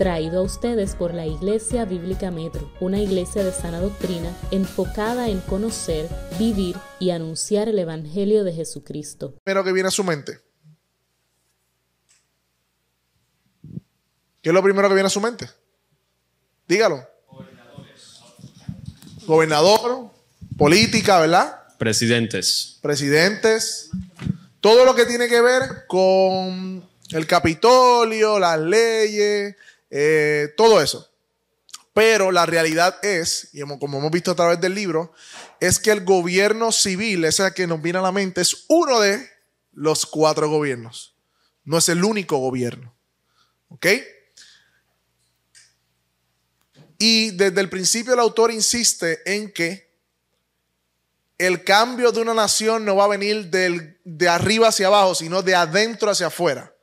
traído a ustedes por la Iglesia Bíblica Metro, una iglesia de sana doctrina enfocada en conocer, vivir y anunciar el Evangelio de Jesucristo. Primero que viene a su mente. ¿Qué es lo primero que viene a su mente? Dígalo. Gobernador, política, ¿verdad? Presidentes. Presidentes. Todo lo que tiene que ver con el Capitolio, las leyes, eh, todo eso. Pero la realidad es, y como hemos visto a través del libro, es que el gobierno civil, ese que nos viene a la mente, es uno de los cuatro gobiernos. No es el único gobierno. ¿Ok? Y desde el principio el autor insiste en que el cambio de una nación no va a venir de arriba hacia abajo, sino de adentro hacia afuera.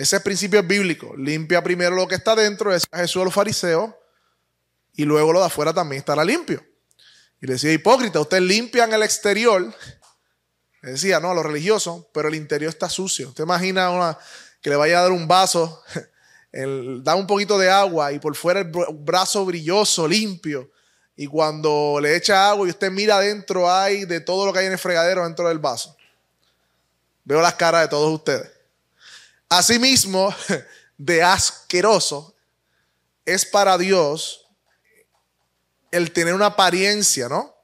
Ese principio es bíblico. Limpia primero lo que está dentro, es Jesús a los fariseos, y luego lo de afuera también estará limpio. Y le decía, hipócrita, ustedes limpian el exterior. Le decía, no, a los religiosos, pero el interior está sucio. Usted imagina una, que le vaya a dar un vaso da un poquito de agua y por fuera el brazo brilloso, limpio. Y cuando le echa agua y usted mira adentro, hay de todo lo que hay en el fregadero dentro del vaso. Veo las caras de todos ustedes. Asimismo, de asqueroso es para Dios el tener una apariencia, ¿no?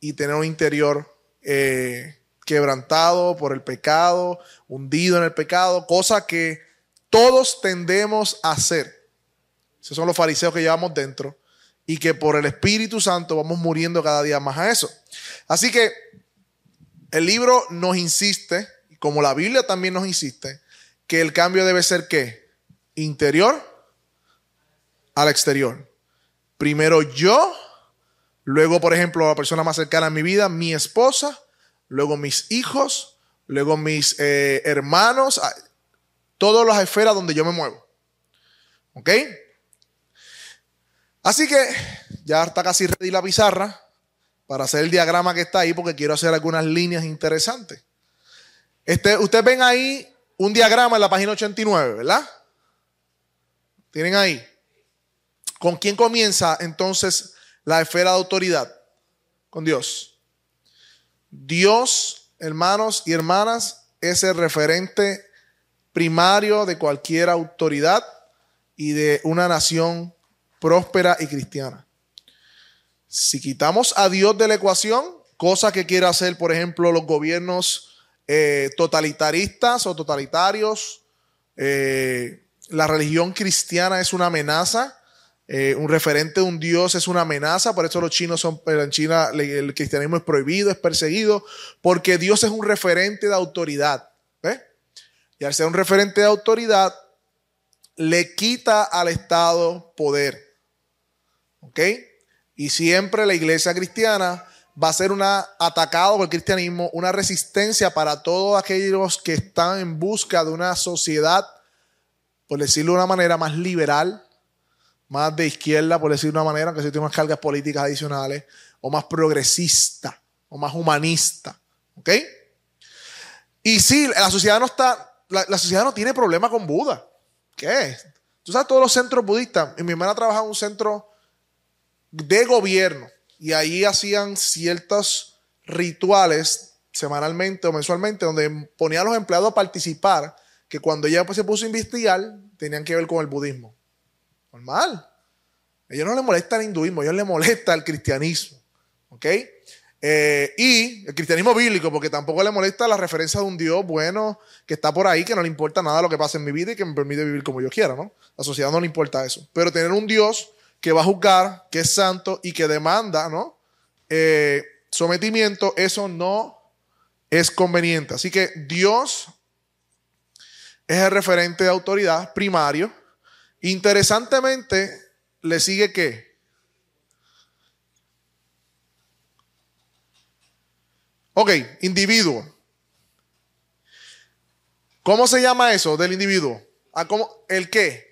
Y tener un interior eh, quebrantado por el pecado, hundido en el pecado, cosa que todos tendemos a hacer. Esos son los fariseos que llevamos dentro y que por el Espíritu Santo vamos muriendo cada día más a eso. Así que el libro nos insiste, como la Biblia también nos insiste, que el cambio debe ser qué? Interior al exterior. Primero yo, luego por ejemplo la persona más cercana a mi vida, mi esposa, luego mis hijos, luego mis eh, hermanos, todas las esferas donde yo me muevo. ¿Ok? Así que ya está casi ready la pizarra para hacer el diagrama que está ahí porque quiero hacer algunas líneas interesantes. Este, ustedes ven ahí un diagrama en la página 89, ¿verdad? Tienen ahí. ¿Con quién comienza entonces la esfera de autoridad? Con Dios. Dios, hermanos y hermanas, es el referente primario de cualquier autoridad y de una nación próspera y cristiana. Si quitamos a Dios de la ecuación, cosa que quiere hacer, por ejemplo, los gobiernos eh, totalitaristas o totalitarios, eh, la religión cristiana es una amenaza, eh, un referente de un Dios es una amenaza, por eso los chinos son, en China el cristianismo es prohibido, es perseguido, porque Dios es un referente de autoridad. Y al ser un referente de autoridad, le quita al Estado poder. ¿Ok? Y siempre la iglesia cristiana va a ser una atacado por el cristianismo, una resistencia para todos aquellos que están en busca de una sociedad, por decirlo de una manera más liberal, más de izquierda, por decirlo de una manera, que se tiene unas cargas políticas adicionales, o más progresista, o más humanista. ¿Ok? Y sí, la sociedad no está la, sociedad no tiene problema con Buda. ¿Qué? Tú sabes, todos los centros budistas. Mi hermana trabajaba en un centro de gobierno y ahí hacían ciertos rituales semanalmente o mensualmente donde ponían a los empleados a participar que cuando ella pues, se puso a investigar tenían que ver con el budismo. Normal. A ellos no les molesta el hinduismo, a ellos les molesta el cristianismo. ¿Ok? Eh, y el cristianismo bíblico, porque tampoco le molesta la referencia de un Dios bueno que está por ahí, que no le importa nada lo que pasa en mi vida y que me permite vivir como yo quiera, ¿no? La sociedad no le importa eso. Pero tener un Dios que va a juzgar, que es santo y que demanda, ¿no? Eh, sometimiento, eso no es conveniente. Así que Dios es el referente de autoridad primario. Interesantemente, le sigue qué? Ok, individuo. ¿Cómo se llama eso del individuo? ¿A cómo? ¿El qué?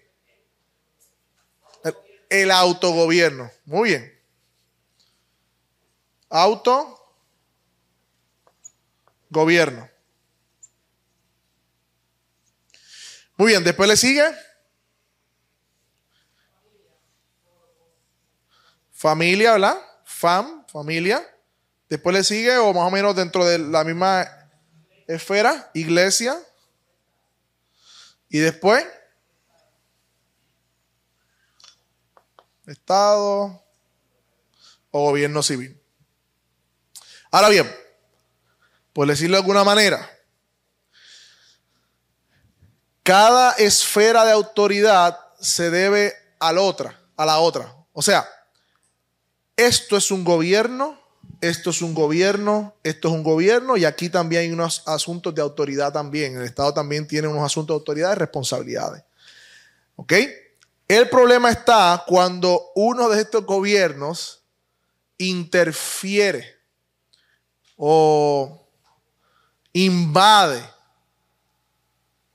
el autogobierno. Muy bien. Auto. Gobierno. Muy bien, después le sigue. Familia, ¿verdad? Fam, familia. Después le sigue, o más o menos dentro de la misma esfera, iglesia. Y después, Estado o gobierno civil. Ahora bien, por decirlo de alguna manera, cada esfera de autoridad se debe a la otra, a la otra. O sea, esto es un gobierno, esto es un gobierno, esto es un gobierno y aquí también hay unos asuntos de autoridad también. El Estado también tiene unos asuntos de autoridad y responsabilidades. ¿Ok? El problema está cuando uno de estos gobiernos interfiere o invade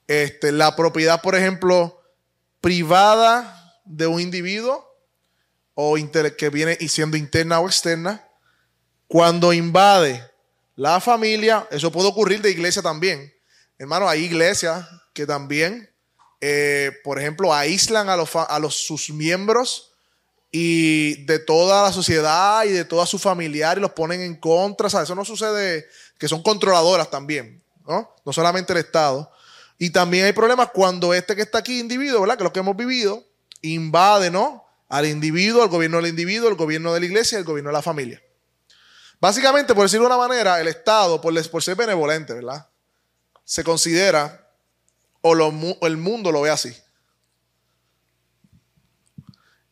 este, la propiedad, por ejemplo, privada de un individuo o que viene siendo interna o externa, cuando invade la familia, eso puede ocurrir de iglesia también. Hermano, hay iglesias que también, eh, por ejemplo, aíslan a, los, a los, sus miembros y de toda la sociedad y de toda su familiar y los ponen en contra. ¿sabes? Eso no sucede, que son controladoras también, ¿no? No solamente el Estado. Y también hay problemas cuando este que está aquí, individuo, ¿verdad? Que lo que hemos vivido, invade, ¿no? Al individuo, al gobierno del individuo, al gobierno de la iglesia al gobierno de la familia. Básicamente, por decirlo de una manera, el Estado, por, por ser benevolente, ¿verdad? Se considera, o el mundo lo ve así.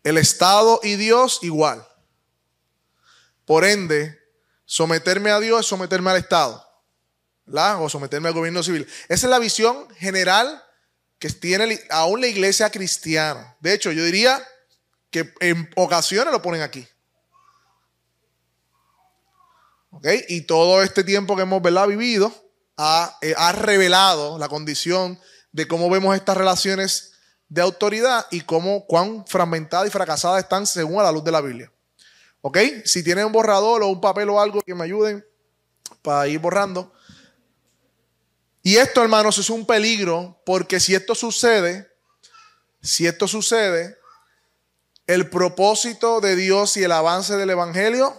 El Estado y Dios igual. Por ende, someterme a Dios es someterme al Estado. O someterme al gobierno civil. Esa es la visión general que tiene aún la iglesia cristiana. De hecho, yo diría que en ocasiones lo ponen aquí. ¿Ok? Y todo este tiempo que hemos vivido ha, eh, ha revelado la condición de cómo vemos estas relaciones de autoridad y cómo cuán fragmentadas y fracasadas están según a la luz de la Biblia. ¿Ok? Si tienen un borrador o un papel o algo que me ayuden para ir borrando. Y esto, hermanos, es un peligro porque si esto sucede, si esto sucede, el propósito de Dios y el avance del Evangelio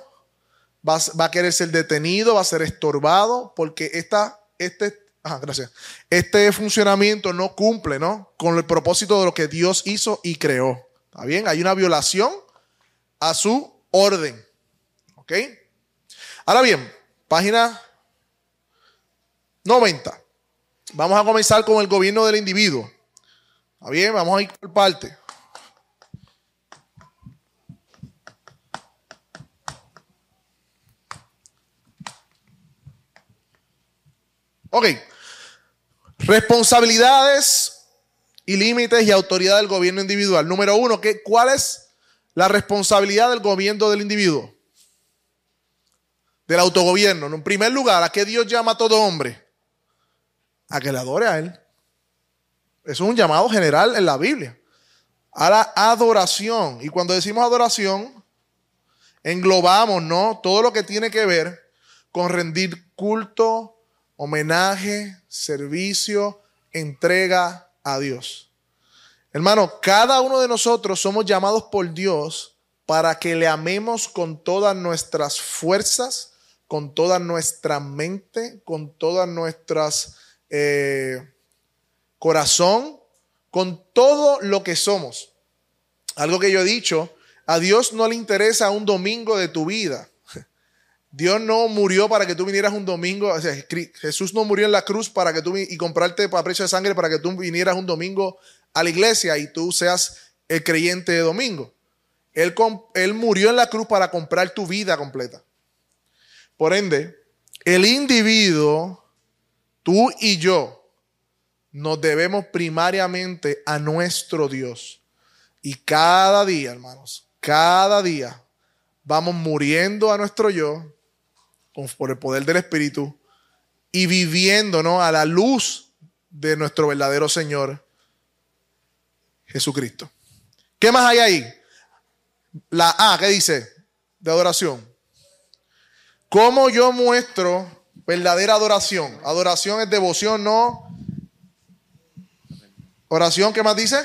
va, a querer ser detenido, va a ser estorbado, porque esta, este, gracias, este funcionamiento no cumple ¿no? con el propósito de lo que Dios hizo y creó. ¿Está bien? Hay una violación a su orden. ¿Ok? Ahora bien, página 90. Vamos a comenzar con el gobierno del individuo. ¿Está bien? Vamos a ir por parte. Ok. Responsabilidades y límites y autoridad del gobierno individual. Número uno, ¿qué, ¿cuál es la responsabilidad del gobierno del individuo? Del autogobierno. En primer lugar, ¿a qué Dios llama a todo hombre? a que le adore a Él. Eso es un llamado general en la Biblia. A la adoración. Y cuando decimos adoración, englobamos, ¿no? Todo lo que tiene que ver con rendir culto, homenaje, servicio, entrega a Dios. Hermano, cada uno de nosotros somos llamados por Dios para que le amemos con todas nuestras fuerzas, con toda nuestra mente, con todas nuestras eh, corazón, con todo lo que somos. Algo que yo he dicho, a Dios no le interesa un domingo de tu vida. Dios no murió para que tú vinieras un domingo. Jesús no murió en la cruz para que tú y comprarte para precio de sangre para que tú vinieras un domingo a la iglesia y tú seas el creyente de domingo. Él, él murió en la cruz para comprar tu vida completa. Por ende, el individuo Tú y yo nos debemos primariamente a nuestro Dios. Y cada día, hermanos, cada día vamos muriendo a nuestro yo por el poder del Espíritu y viviendo a la luz de nuestro verdadero Señor Jesucristo. ¿Qué más hay ahí? La A, ¿qué dice? De adoración. ¿Cómo yo muestro Verdadera adoración. Adoración es devoción, no. Oración, ¿qué más dice?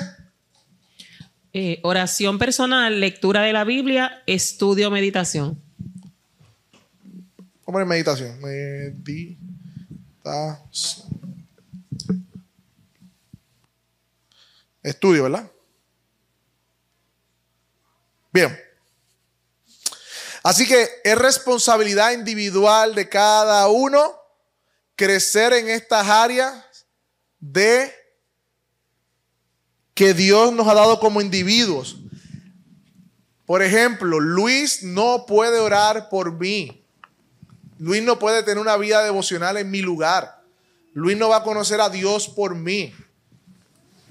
Eh, oración personal, lectura de la Biblia, estudio, meditación. Meditación. Meditación. Estudio, ¿verdad? Bien. Así que es responsabilidad individual de cada uno crecer en estas áreas de que Dios nos ha dado como individuos. Por ejemplo, Luis no puede orar por mí. Luis no puede tener una vida devocional en mi lugar. Luis no va a conocer a Dios por mí.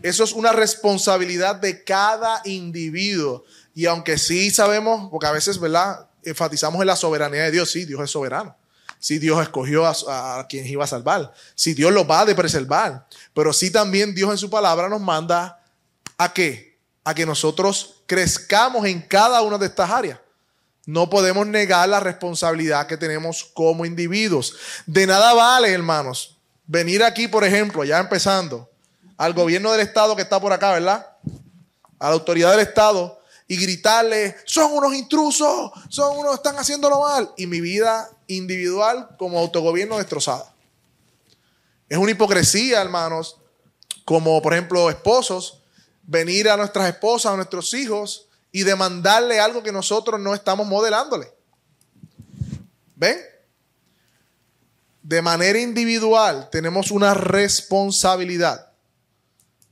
Eso es una responsabilidad de cada individuo. Y aunque sí sabemos, porque a veces, ¿verdad? Enfatizamos en la soberanía de Dios. Sí, Dios es soberano. Sí, Dios escogió a, quien iba a salvar. Sí, Dios lo va a preservar. Pero sí también Dios en su palabra nos manda a qué? A que nosotros crezcamos en cada una de estas áreas. No podemos negar la responsabilidad que tenemos como individuos. De nada vale, hermanos, venir aquí, por ejemplo, ya empezando, al gobierno del Estado que está por acá, ¿verdad? A la autoridad del Estado y gritarle, son unos intrusos, son unos, están haciéndolo mal. Y mi vida individual como autogobierno destrozada. Es una hipocresía, hermanos, como por ejemplo esposos, venir a nuestras esposas, a nuestros hijos y demandarle algo que nosotros no estamos modelándole. ¿Ven? De manera individual tenemos una responsabilidad.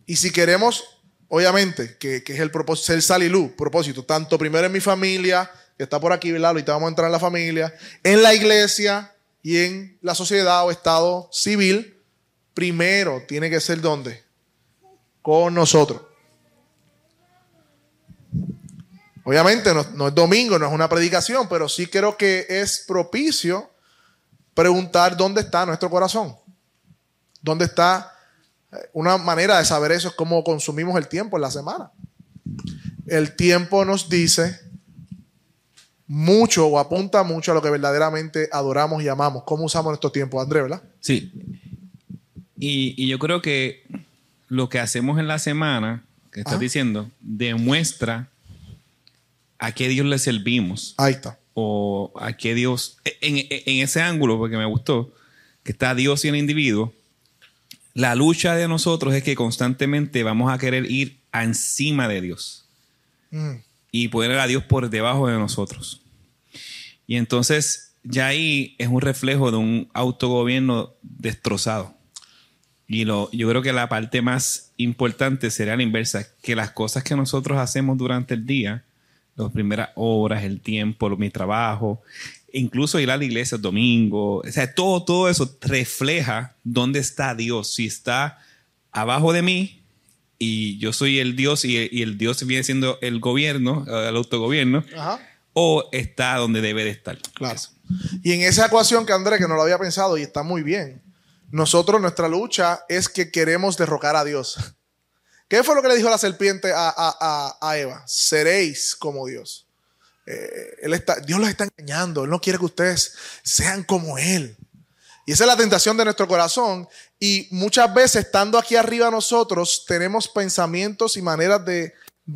Y si queremos obviamente, que, es el propósito, ser sal y luz, propósito, tanto primero en mi familia, que está por aquí, ¿verdad? Ahorita vamos a entrar en la familia, en la iglesia y en la sociedad o estado civil, primero tiene que ser ¿dónde? Con nosotros. Obviamente no, no, es domingo, no es una predicación, pero sí creo que es propicio preguntar dónde está nuestro corazón. ¿Dónde está una manera de saber eso es cómo consumimos el tiempo en la semana. El tiempo nos dice mucho o apunta mucho a lo que verdaderamente adoramos y amamos. ¿Cómo usamos nuestro tiempo, André, verdad? Sí. Y, yo creo que lo que hacemos en la semana, que estás diciendo, demuestra a qué Dios le servimos. Ahí está. O a qué Dios, en, en ese ángulo, porque me gustó, que está Dios y el individuo, la lucha de nosotros es que constantemente vamos a querer ir encima de Dios mm. y poner a Dios por debajo de nosotros. Y entonces ya ahí es un reflejo de un autogobierno destrozado. Y lo, yo creo que la parte más importante sería la inversa, que las cosas que nosotros hacemos durante el día, las primeras horas, el tiempo, mi trabajo, incluso ir a la iglesia el domingo, o sea, todo, todo eso refleja dónde está Dios. Si está abajo de mí y yo soy el Dios y, el Dios viene siendo el gobierno, el autogobierno, o está donde debe de estar. Claro. Y en esa ecuación que André, que no lo había pensado y está muy bien, nosotros nuestra lucha es que queremos derrocar a Dios. ¿Qué fue lo que le dijo la serpiente a, Eva? Seréis como Dios. Eh, él está, Dios los está engañando. Él no quiere que ustedes sean como Él. Y esa es la tentación de nuestro corazón. Y muchas veces, estando aquí arriba nosotros, tenemos pensamientos y maneras de,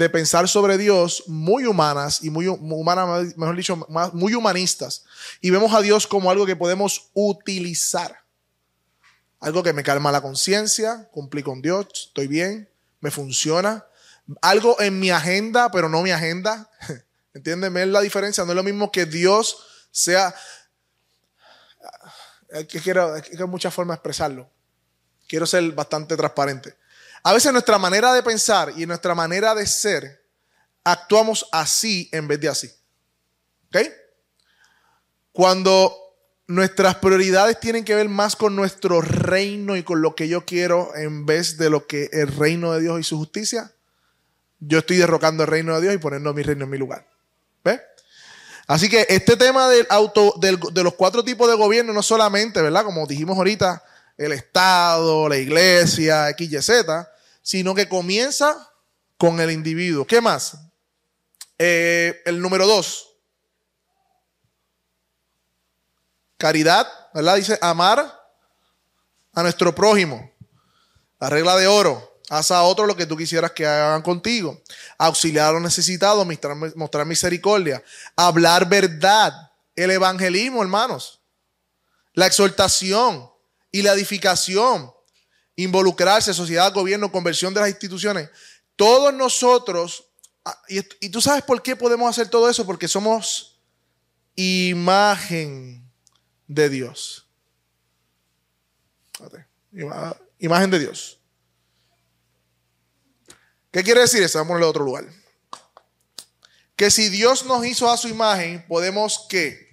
pensar sobre Dios muy humanas y muy humanas, mejor dicho, muy humanistas. Y vemos a Dios como algo que podemos utilizar. Algo que me calma la conciencia, cumplí con Dios, estoy bien, me funciona. Algo en mi agenda, pero no mi agenda. ¿Entiendes? la diferencia. No es lo mismo que Dios sea... Quiero, que hay muchas formas de expresarlo. Quiero ser bastante transparente. A veces nuestra manera de pensar y nuestra manera de ser actuamos así en vez de así. ¿Ok? Cuando nuestras prioridades tienen que ver más con nuestro reino y con lo que yo quiero en vez de lo que el reino de Dios y su justicia, yo estoy derrocando el reino de Dios y poniendo mi reino en mi lugar. ¿Ve? Así que este tema del auto, de los cuatro tipos de gobierno, no solamente, ¿verdad? Como dijimos ahorita, el Estado, la iglesia, X, Y, Z, sino que comienza con el individuo. ¿Qué más? Eh, el número dos. Caridad, ¿verdad? Dice amar a nuestro prójimo. La regla de oro. Haz a otros lo que tú quisieras que hagan contigo. Auxiliar a los necesitados, mostrar, misericordia. Hablar verdad. El evangelismo, hermanos. La exhortación y la edificación. Involucrarse, sociedad, gobierno, conversión de las instituciones. Todos nosotros, ah, y tú sabes por qué podemos hacer todo eso, porque somos imagen de Dios. Imagen de Dios. ¿Qué quiere decir eso? Vamos a otro lugar. Que si Dios nos hizo a su imagen, podemos que,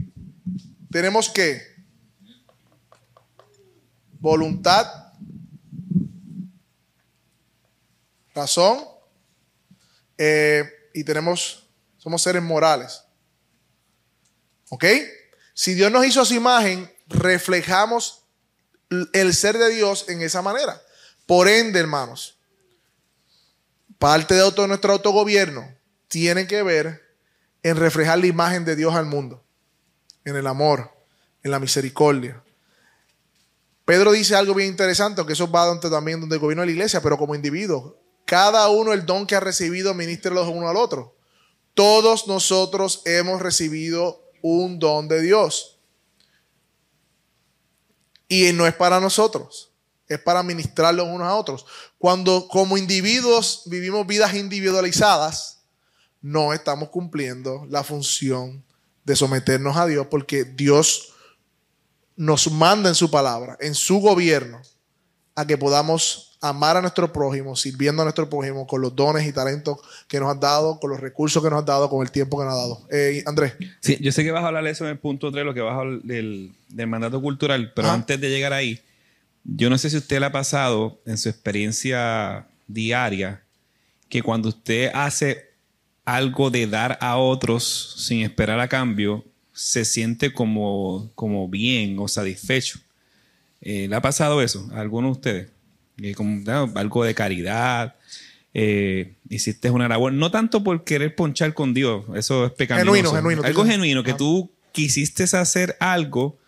tenemos que, voluntad, razón, eh, y tenemos, somos seres morales. ¿Ok? Si Dios nos hizo a su imagen, reflejamos el ser de Dios en esa manera. Por ende, hermanos, parte de auto- nuestro autogobierno tiene que ver en reflejar la imagen de Dios al mundo, en el amor, en la misericordia. Pedro dice algo bien interesante, aunque eso va donde- también donde gobierno de la iglesia, pero como individuo, cada uno el don que ha recibido, ministre uno al otro. Todos nosotros hemos recibido un don de Dios. Y no es para nosotros, es para ministrarlos unos a otros. Cuando como individuos vivimos vidas individualizadas, no estamos cumpliendo la función de someternos a Dios porque Dios nos manda en su palabra, en su gobierno, a que podamos amar a nuestro prójimo, sirviendo a nuestro prójimo con los dones y talentos que nos has dado, con los recursos que nos has dado, con el tiempo que nos has dado. Eh, Andrés. Sí, yo sé que vas a hablar de eso en el punto 3, lo que vas a hablar del, del mandato cultural, pero Ajá. antes de llegar ahí, yo no sé si usted le ha pasado en su experiencia diaria que cuando usted hace algo de dar a otros sin esperar a cambio, se siente como, como bien o satisfecho. Eh, ¿Le ha pasado eso a alguno de ustedes? Que como, ¿no? algo de caridad, eh, hiciste una labor, no tanto por querer ponchar con Dios, eso es pecaminoso. Genuino, genuino. Algo genuino, que Ajá. tú quisiste hacer algo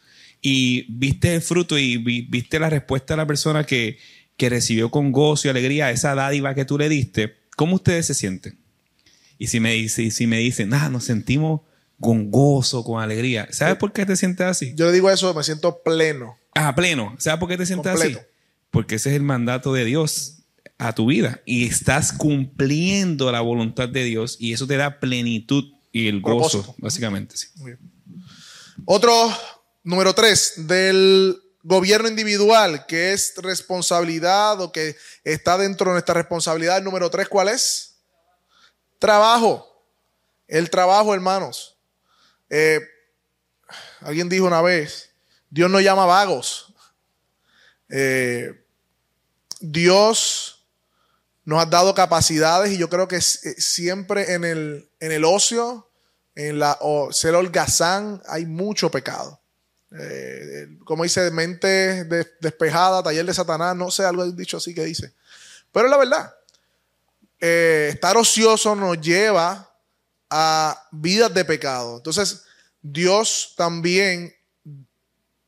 y viste el fruto y vi- viste la respuesta de la persona que, que recibió con gozo y alegría esa dádiva que tú le diste. ¿Cómo ustedes se sienten? Y si me, dice, si me dicen, ah, nos sentimos con gozo, con alegría. ¿Sabes por qué te sientes así? Yo le digo eso, me siento pleno. Ah, pleno. ¿Sabes por qué te sientes Completo. así? Porque ese es el mandato de Dios a tu vida y estás cumpliendo la voluntad de Dios y eso te da plenitud y el gozo, Propósito. básicamente. Sí. Muy bien. Otro, número tres, del gobierno individual, que es responsabilidad o que está dentro de nuestra responsabilidad. Número tres, ¿cuál es? Trabajo. El trabajo, hermanos. Eh, alguien dijo una vez, Dios no llama vagos. Eh, Dios nos ha dado capacidades y yo creo que eh, siempre en el, en el ocio, en la o ser holgazán, hay mucho pecado. Eh, como dice, mente de- despejada, taller de Satanás, no sé, algo dicho así que dice. Pero la verdad, estar ocioso nos lleva a vidas de pecado. Entonces, Dios también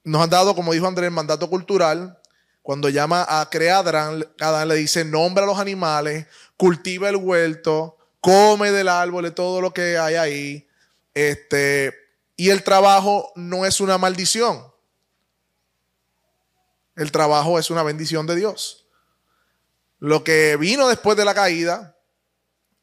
nos ha dado, como dijo Andrés, el mandato cultural. Cuando llama a crear, Adán, Adán le dice, nombra a los animales, cultiva el huerto, come del árbol, de todo lo que hay ahí. Este, y el trabajo no es una maldición. El trabajo es una bendición de Dios. Lo que vino después de la caída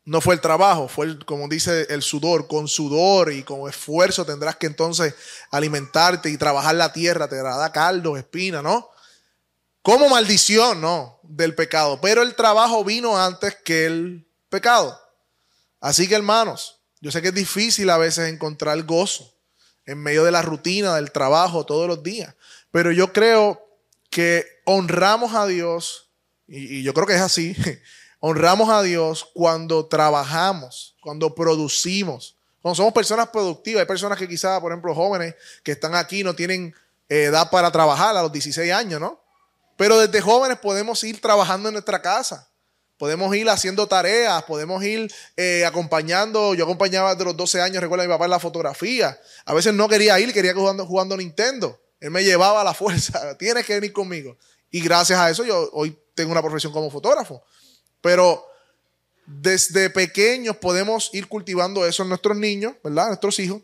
no fue el trabajo, fue como dice el sudor. Con sudor y con esfuerzo tendrás que entonces alimentarte y trabajar la tierra, te dará caldo, espina, ¿no? Como maldición, no, del pecado. Pero el trabajo vino antes que el pecado. Así que hermanos, yo sé que es difícil a veces encontrar gozo en medio de la rutina del trabajo todos los días. Pero yo creo que honramos a Dios, y, yo creo que es así, honramos a Dios cuando trabajamos, cuando producimos, cuando somos personas productivas. Hay personas que quizás, por ejemplo, jóvenes que están aquí no tienen eh, edad para trabajar a los 16 años, ¿no? Pero desde jóvenes podemos ir trabajando en nuestra casa. Podemos ir haciendo tareas, podemos ir eh, acompañando. Yo acompañaba desde los 12 años, recuerdo a mi papá en la fotografía. A veces no quería ir, quería que jugando, jugando Nintendo. Él me llevaba a la fuerza, tienes que venir conmigo. Y gracias a eso yo hoy tengo una profesión como fotógrafo. Pero desde pequeños podemos ir cultivando eso en nuestros niños, ¿verdad? Nuestros hijos.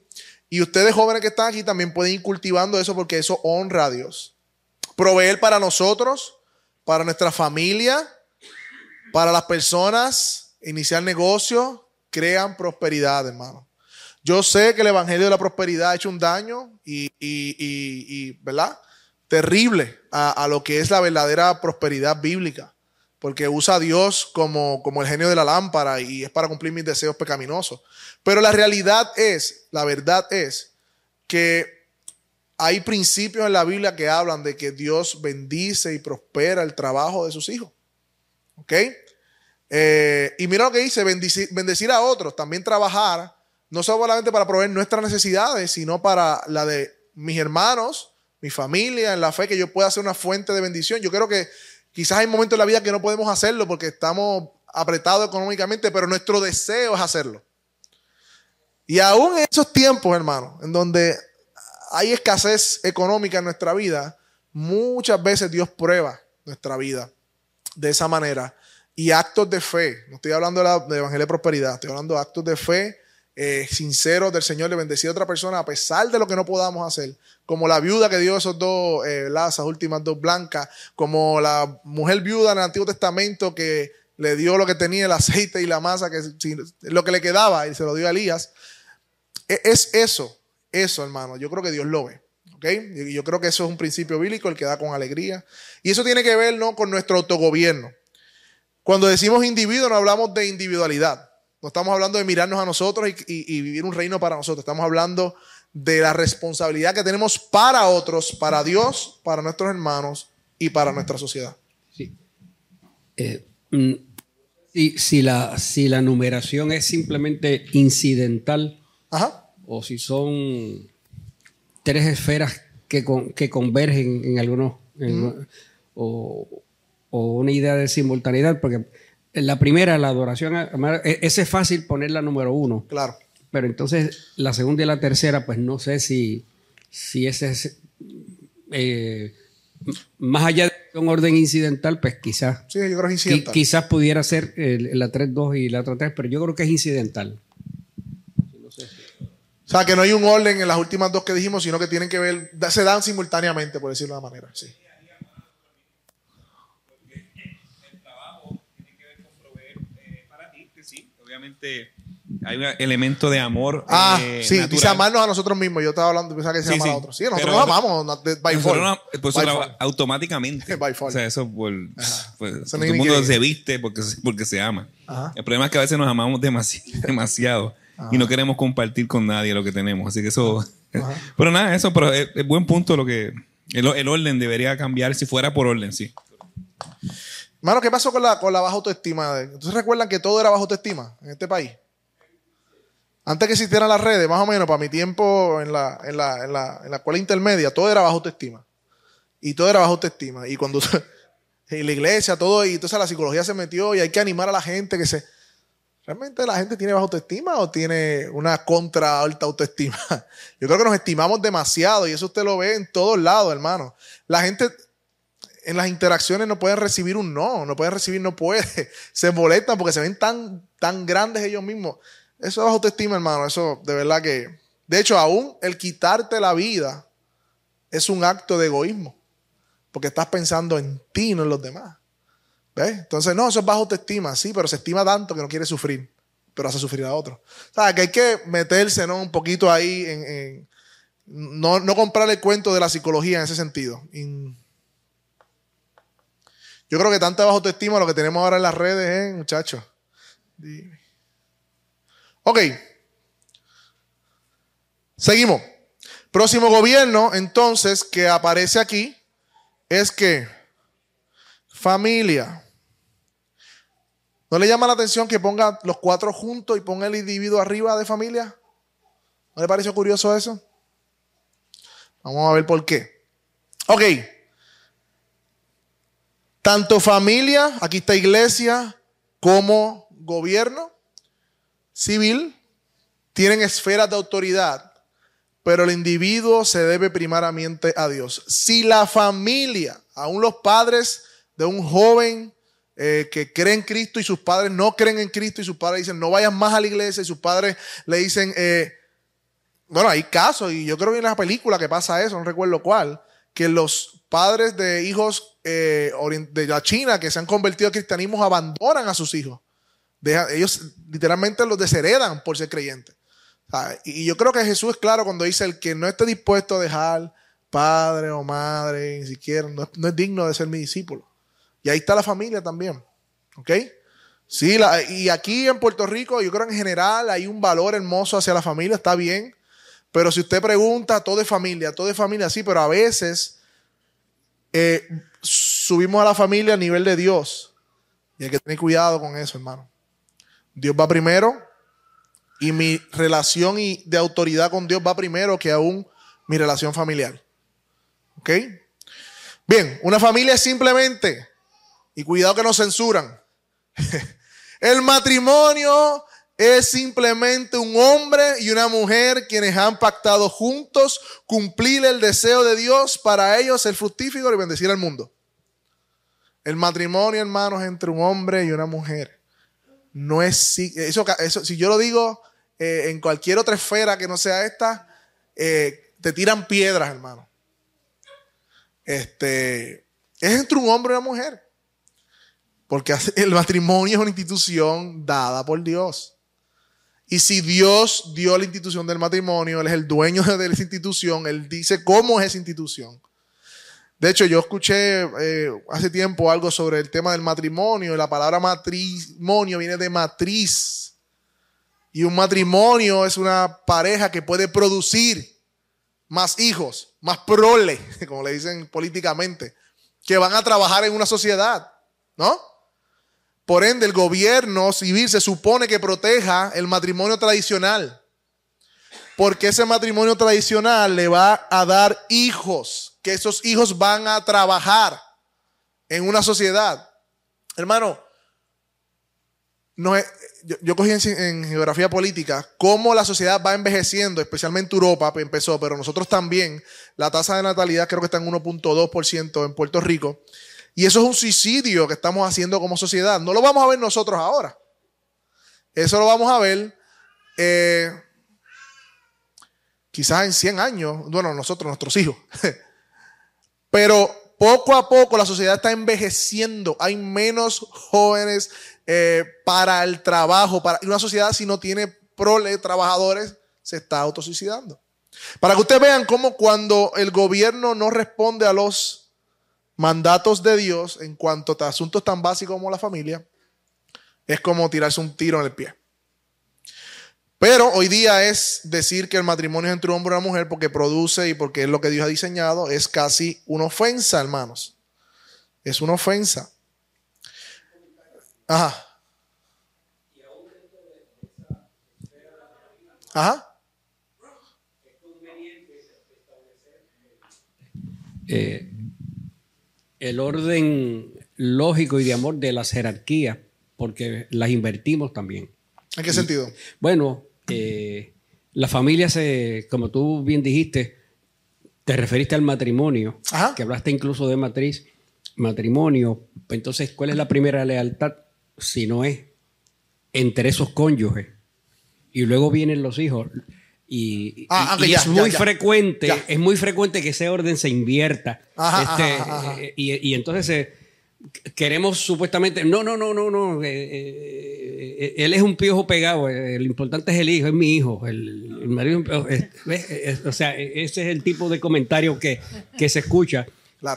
Y ustedes jóvenes que están aquí también pueden ir cultivando eso porque eso honra a Dios. Proveer para nosotros, para nuestra familia, para las personas, iniciar negocios, crean prosperidad, hermano. Yo sé que el Evangelio de la Prosperidad ha hecho un daño y, y, y, ¿verdad? Terrible a, a, lo que es la verdadera prosperidad bíblica. Porque usa a Dios como, como el genio de la lámpara y es para cumplir mis deseos pecaminosos. Pero la realidad es, la verdad es, que hay principios en la Biblia que hablan de que Dios bendice y prospera el trabajo de sus hijos. ¿Ok? Eh, y mira lo que dice, bendecir, bendecir a otros, también trabajar no solamente para proveer nuestras necesidades, sino para la de mis hermanos, mi familia, en la fe, que yo pueda ser una fuente de bendición. Yo creo que quizás hay momentos en la vida que no podemos hacerlo porque estamos apretados económicamente, pero nuestro deseo es hacerlo. Y aún en esos tiempos, hermano, en donde hay escasez económica en nuestra vida, muchas veces Dios prueba nuestra vida de esa manera. Y actos de fe, no estoy hablando de, Evangelio de Prosperidad, estoy hablando de actos de fe eh, sincero del Señor de bendecir a otra persona a pesar de lo que no podamos hacer. Como la viuda que dio esos dos, eh, últimas dos blancas, como la mujer viuda en el Antiguo Testamento que le dio lo que tenía, el aceite y la masa, que lo que le quedaba y se lo dio a Elías. E, es eso, eso hermano, yo creo que Dios lo ve. ¿okay? Yo creo que eso es un principio bíblico, el que da con alegría. Y eso tiene que ver ¿no? con nuestro autogobierno. Cuando decimos individuo no hablamos de individualidad. No estamos hablando de mirarnos a nosotros y, vivir un reino para nosotros. Estamos hablando de la responsabilidad que tenemos para otros, para Dios, para nuestros hermanos y para nuestra sociedad. Sí. Eh, mm, si, la, si la numeración es simplemente incidental o si son tres esferas que, que convergen en algunos o, o, una idea de simultaneidad, porque la primera, la adoración, e, ese es fácil ponerla número uno. Claro. Pero entonces la segunda y la tercera, pues no sé si, si ese es eh, más allá de un orden incidental, pues quizás. Sí, yo creo que es incidental. Quizás pudiera ser la 3-2 y la otra 3, pero yo creo que es incidental. O sea, que no hay un orden en las últimas dos que dijimos, sino que tienen que ver, se dan simultáneamente, por decirlo de una manera. Sí. hay un elemento de amor. Ah, eh, sí, dice amarnos a nosotros mismos. Yo estaba hablando, pensaba que se sí, a otros. Sí, nosotros nos amamos, by pues, automáticamente. O sea, eso por. Pues, todo el mundo se viste porque, porque se ama. El problema es que a veces nos amamos demasiado y no queremos compartir con nadie lo que tenemos. Así que eso. pero nada, eso, pero es, buen punto lo que. El, el, orden debería cambiar si fuera por orden, sí. Hermano, ¿qué pasó con la, con la baja autoestima? Entonces recuerdan que todo era baja autoestima en este país. Antes que existieran las redes, más o menos, para mi tiempo en la, en la, en la, en la escuela intermedia, todo era baja autoestima. Y todo era baja autoestima. Y cuando en la iglesia, todo, y entonces la psicología se metió y hay que animar a la gente que se. ¿Realmente la gente tiene baja autoestima o tiene una contra alta autoestima? Yo creo que nos estimamos demasiado y eso usted lo ve en todos lados, hermano. La gente en las interacciones no pueden recibir un no, no pueden recibir no puede. Se molestan porque se ven tan, tan grandes ellos mismos. Eso es autoestima, hermano. Eso de verdad que. De hecho, aún el quitarte la vida es un acto de egoísmo. Porque estás pensando en ti, no en los demás. ¿Ves? Entonces, no, eso es bajo autoestima, sí, pero se estima tanto que no quiere sufrir, pero hace sufrir a otros. O sea, que hay que meterse, ¿no? Un poquito ahí en. no, no comprar el cuento de la psicología en ese sentido. Yo creo que tanta bajo autoestima lo que tenemos ahora en las redes, ¿eh, muchachos? Ok. Seguimos. Próximo gobierno, entonces, que aparece aquí, es que familia. ¿No le llama la atención que ponga los cuatro juntos y ponga el individuo arriba de familia? ¿No le pareció curioso eso? Vamos a ver por qué. Ok. Tanto familia, aquí está iglesia, como gobierno civil, tienen esferas de autoridad, pero el individuo se debe primariamente a Dios. Si la familia, aún los padres de un joven eh, que creen en Cristo y sus padres no creen en Cristo y sus padres dicen no vayan más a la iglesia y sus padres le dicen, eh, bueno, hay casos y yo creo que en la película que pasa eso, no recuerdo cuál, que los padres de hijos eh, de la China que se han convertido al cristianismo abandonan a sus hijos. ellos literalmente los desheredan por ser creyentes. Y yo creo que Jesús es claro cuando dice el que no esté dispuesto a dejar padre o madre, ni siquiera, no, es digno de ser mi discípulo. Y ahí está la familia también. ¿Ok? Sí, y aquí en Puerto Rico, yo creo en general hay un valor hermoso hacia la familia, está bien. Pero si usted pregunta, todo es familia, todo es familia, sí, pero a veces eh, subimos a la familia a nivel de Dios. Y hay que tener cuidado con eso, hermano. Dios va primero y mi relación de autoridad con Dios va primero que aún mi relación familiar. ¿Ok? Bien, una familia es simplemente y cuidado que nos censuran. El matrimonio es simplemente un hombre y una mujer quienes han pactado juntos cumplir el deseo de Dios para ellos ser fructífero y bendecir al mundo. El matrimonio, hermanos, entre un hombre y una mujer. No es eso, eso si yo lo digo eh, en cualquier otra esfera que no sea esta, eh, te tiran piedras, hermano. Este es entre un hombre y una mujer. Porque el matrimonio es una institución dada por Dios. Y si Dios dio la institución del matrimonio, Él es el dueño de esa institución, Él dice cómo es esa institución. De hecho, yo escuché eh, hace tiempo algo sobre el tema del matrimonio. Y la palabra matrimonio viene de matriz. Y un matrimonio es una pareja que puede producir más hijos, más prole, como le dicen políticamente, que van a trabajar en una sociedad, ¿no? Por ende, el gobierno civil se supone que proteja el matrimonio tradicional. Porque ese matrimonio tradicional le va a dar hijos, que esos hijos van a trabajar en una sociedad. Hermano, no yo, cogí en, geografía política cómo la sociedad va envejeciendo, especialmente Europa empezó, pero nosotros también. La tasa de natalidad creo que está en 1.2% en Puerto Rico. Y eso es un suicidio que estamos haciendo como sociedad. No lo vamos a ver nosotros ahora. Eso lo vamos a ver eh, quizás en 100 años. Bueno, nosotros, nuestros hijos. Pero poco a poco la sociedad está envejeciendo. Hay menos jóvenes eh, para el trabajo. Y una sociedad si no tiene prole trabajadores se está autosuicidando. Para que ustedes vean cómo cuando el gobierno no responde a los mandatos de Dios en cuanto a asuntos tan básicos como la familia, es como tirarse un tiro en el pie. Pero hoy día es decir que el matrimonio entre un hombre y una mujer porque produce y porque es lo que Dios ha diseñado, es casi una ofensa, hermanos. Es una ofensa. Ajá. Ajá. Eh, el orden lógico y de amor de las jerarquías, porque las invertimos también. ¿En qué sentido? Bueno, eh, la familia se, como tú bien dijiste, te referiste al matrimonio, que hablaste incluso de matriz, matrimonio. Entonces, ¿cuál es la primera lealtad si no es entre esos cónyuges? Y luego vienen los hijos. Y, ah, es muy frecuente, es muy frecuente que ese orden se invierta. Este, eh, y, entonces eh, queremos supuestamente, no, no, no, no, no, eh, él es un piojo pegado, lo importante es el hijo, es mi hijo, el, marido, o sea, ese es el tipo de comentario que, que se escucha.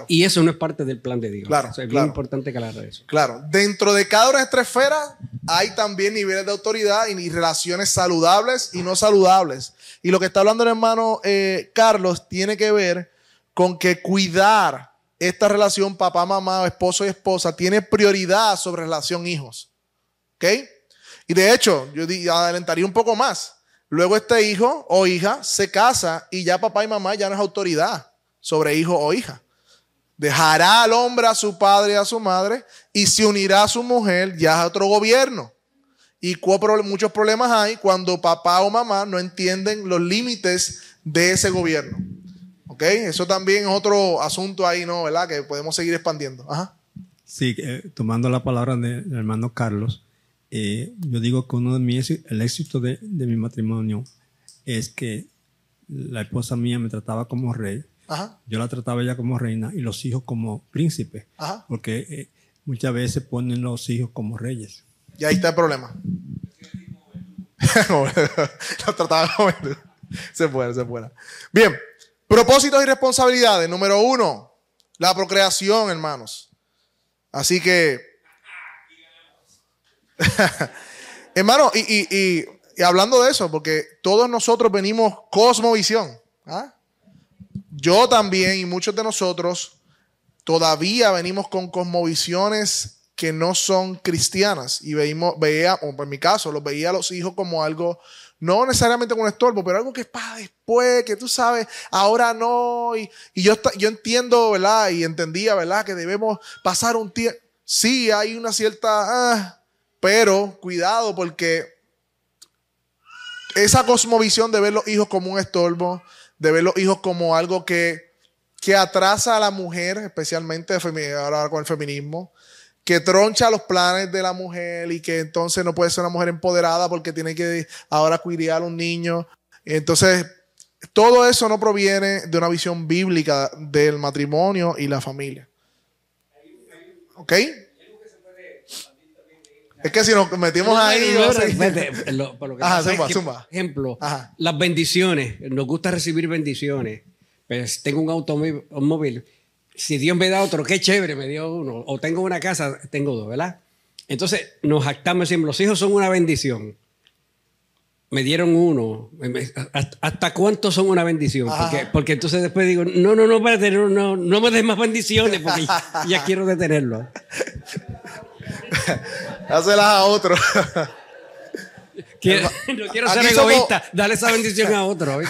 Y eso no es parte del plan de Dios. Claro, es bien importante que de eso. Claro. Dentro de cada una de estas esferas hay también niveles de autoridad y relaciones saludables y no saludables. Y lo que está hablando el hermano eh, Carlos tiene que ver con que cuidar esta relación papá-mamá, esposo y esposa tiene prioridad sobre relación hijos. ¿Ok? Y de hecho, yo adelantaría un poco más. Luego este hijo o hija se casa y ya papá y mamá ya no es autoridad sobre hijo o hija. Dejará al hombre a su padre y a su madre y se unirá a su mujer ya a otro gobierno. Y muchos problemas hay cuando papá o mamá no entienden los límites de ese gobierno. ¿Ok? Eso también es otro asunto ahí, ¿no? ¿Verdad? Que podemos seguir expandiendo. Ajá. Sí, eh, tomando la palabra del hermano Carlos, eh, yo digo que uno de mis, el éxito de, mi matrimonio es que la esposa mía me trataba como rey, yo la trataba ella como reina y los hijos como príncipes, porque eh, muchas veces ponen los hijos como reyes. Y ahí está el problema. lo trataba como se puede, se puede. Bien, propósitos y responsabilidades. Número uno, la procreación, hermanos. Así que, hermano, y, hablando de eso, porque todos nosotros venimos cosmovisión. ¿ah? Yo también y muchos de nosotros todavía venimos con cosmovisiones que no son cristianas y veíamos, veía, o en mi caso, los veía a los hijos como algo no necesariamente con un estorbo, pero algo que es para después, que tú sabes, ahora no. Y, yo, yo entiendo, ¿verdad? Y entendía, ¿verdad? Que debemos pasar un tiempo. Sí, hay una cierta... Ah, pero cuidado porque esa cosmovisión de ver los hijos como un estorbo, de ver los hijos como algo que, que atrasa a la mujer, especialmente ahora con el feminismo, que troncha los planes de la mujer y que entonces no puede ser una mujer empoderada porque tiene que ahora cuidar a un niño. Entonces, todo eso no proviene de una visión bíblica del matrimonio y la familia. ¿Ok? Es que si nos metimos ahí. Por ejemplo, las bendiciones. Nos gusta recibir bendiciones. Pues tengo un automóvil si Dios me da otro, qué chévere, me dio uno. O tengo una casa, tengo dos, ¿verdad? Entonces nos jactamos siempre, los hijos son una bendición. Me dieron uno. ¿Hasta cuántos son una bendición? Porque, entonces después digo, no, no, no, espérate, no, no, no me des más bendiciones porque ya, quiero detenerlo. Hácelas a otro. no quiero ser egoísta, dale esa bendición a otro.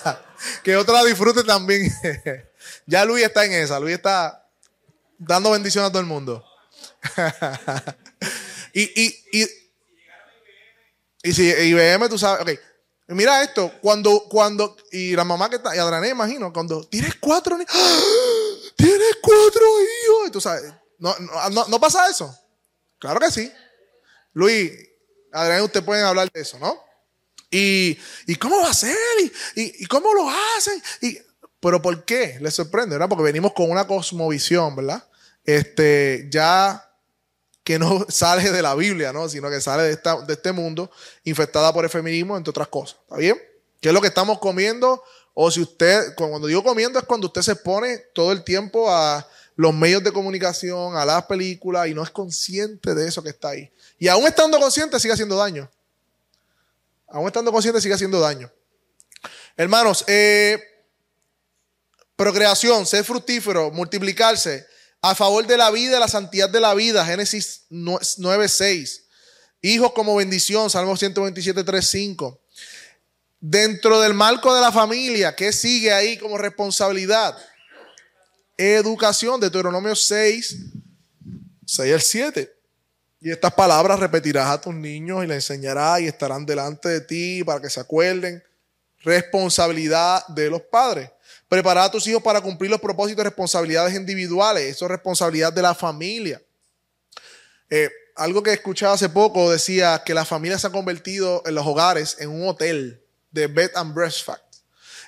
que otro la disfrute también. Ya Luis está en esa. Luis está dando bendición a todo el mundo. y, y, y, y si IBM, tú sabes, ok. Mira esto, cuando, cuando, y la mamá que está, y Adrané, imagino, cuando tienes cuatro niños, ¡Ah! tienes cuatro hijos, y tú sabes, no, no, no, pasa eso. Claro que sí. Luis, Adrané, usted pueden hablar de eso, ¿no? Y, y cómo va a ser, y, y, y cómo lo hacen, y pero ¿por qué? Les sorprende, ¿verdad? Porque venimos con una cosmovisión, ¿verdad? Este, ya que no sale de la Biblia, ¿no? Sino que sale de, esta, de este mundo infectada por el feminismo, entre otras cosas. ¿Está bien? ¿Qué es lo que estamos comiendo? O si usted, cuando digo comiendo es cuando usted se pone todo el tiempo a los medios de comunicación, a las películas y no es consciente de eso que está ahí. Y aún estando consciente sigue haciendo daño. Aún estando consciente sigue haciendo daño. Hermanos, eh, Procreación, ser fructífero, multiplicarse, a favor de la vida la santidad de la vida, Génesis 9.6. Hijos como bendición, Salmo 127, 3, 5. Dentro del marco de la familia, ¿qué sigue ahí como responsabilidad? Educación, Deuteronomio 6, 6 al 7. Y estas palabras repetirás a tus niños y les enseñarás y estarán delante de ti para que se acuerden. Responsabilidad de los padres. Preparar a tus hijos para cumplir los propósitos y responsabilidades individuales. Eso es responsabilidad de la familia. Eh, algo que escuchaba hace poco decía que la familia se ha convertido en los hogares en un hotel de bed and breakfast,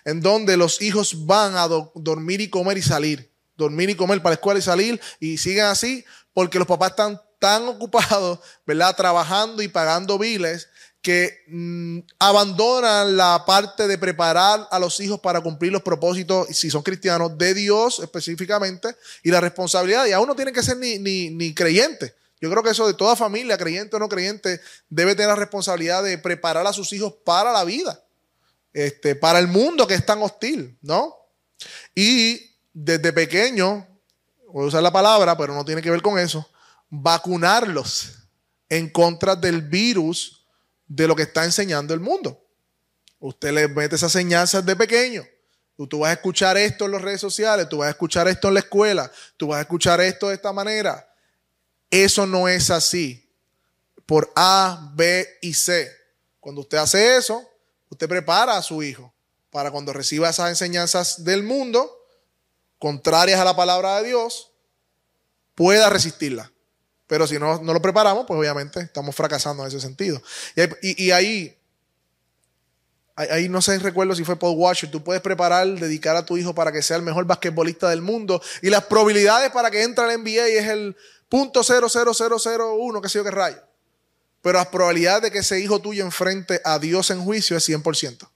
en donde los hijos van a dormir y comer y salir. Dormir y comer para la escuela y salir y siguen así porque los papás están tan ocupados, ¿verdad? Trabajando y pagando biles que mm, abandonan la parte de preparar a los hijos para cumplir los propósitos, si son cristianos, de Dios específicamente, y la responsabilidad. Y aún no tienen que ser ni, ni, ni creyentes. Yo creo que eso de toda familia, creyente o no creyente, debe tener la responsabilidad de preparar a sus hijos para la vida, este, para el mundo que es tan hostil, ¿no? Y desde pequeño, voy a usar la palabra, pero no tiene que ver con eso, vacunarlos en contra del virus de lo que está enseñando el mundo. Usted le mete esas enseñanzas de pequeño. Tú, vas a escuchar esto en las redes sociales, tú vas a escuchar esto en la escuela, tú vas a escuchar esto de esta manera. Eso no es así. Por A, B y C. Cuando usted hace eso, usted prepara a su hijo para cuando reciba esas enseñanzas del mundo, contrarias a la palabra de Dios, pueda resistirla. Pero si no, no lo preparamos, pues obviamente estamos fracasando en ese sentido. Y, ahí, ahí no sé, recuerdo si fue Paul Washer, tú puedes preparar, dedicar a tu hijo para que sea el mejor basquetbolista del mundo y las probabilidades para que entre al NBA es el punto .00001, que sé yo qué rayo. Pero las probabilidades de que ese hijo tuyo enfrente a Dios en juicio es 100%.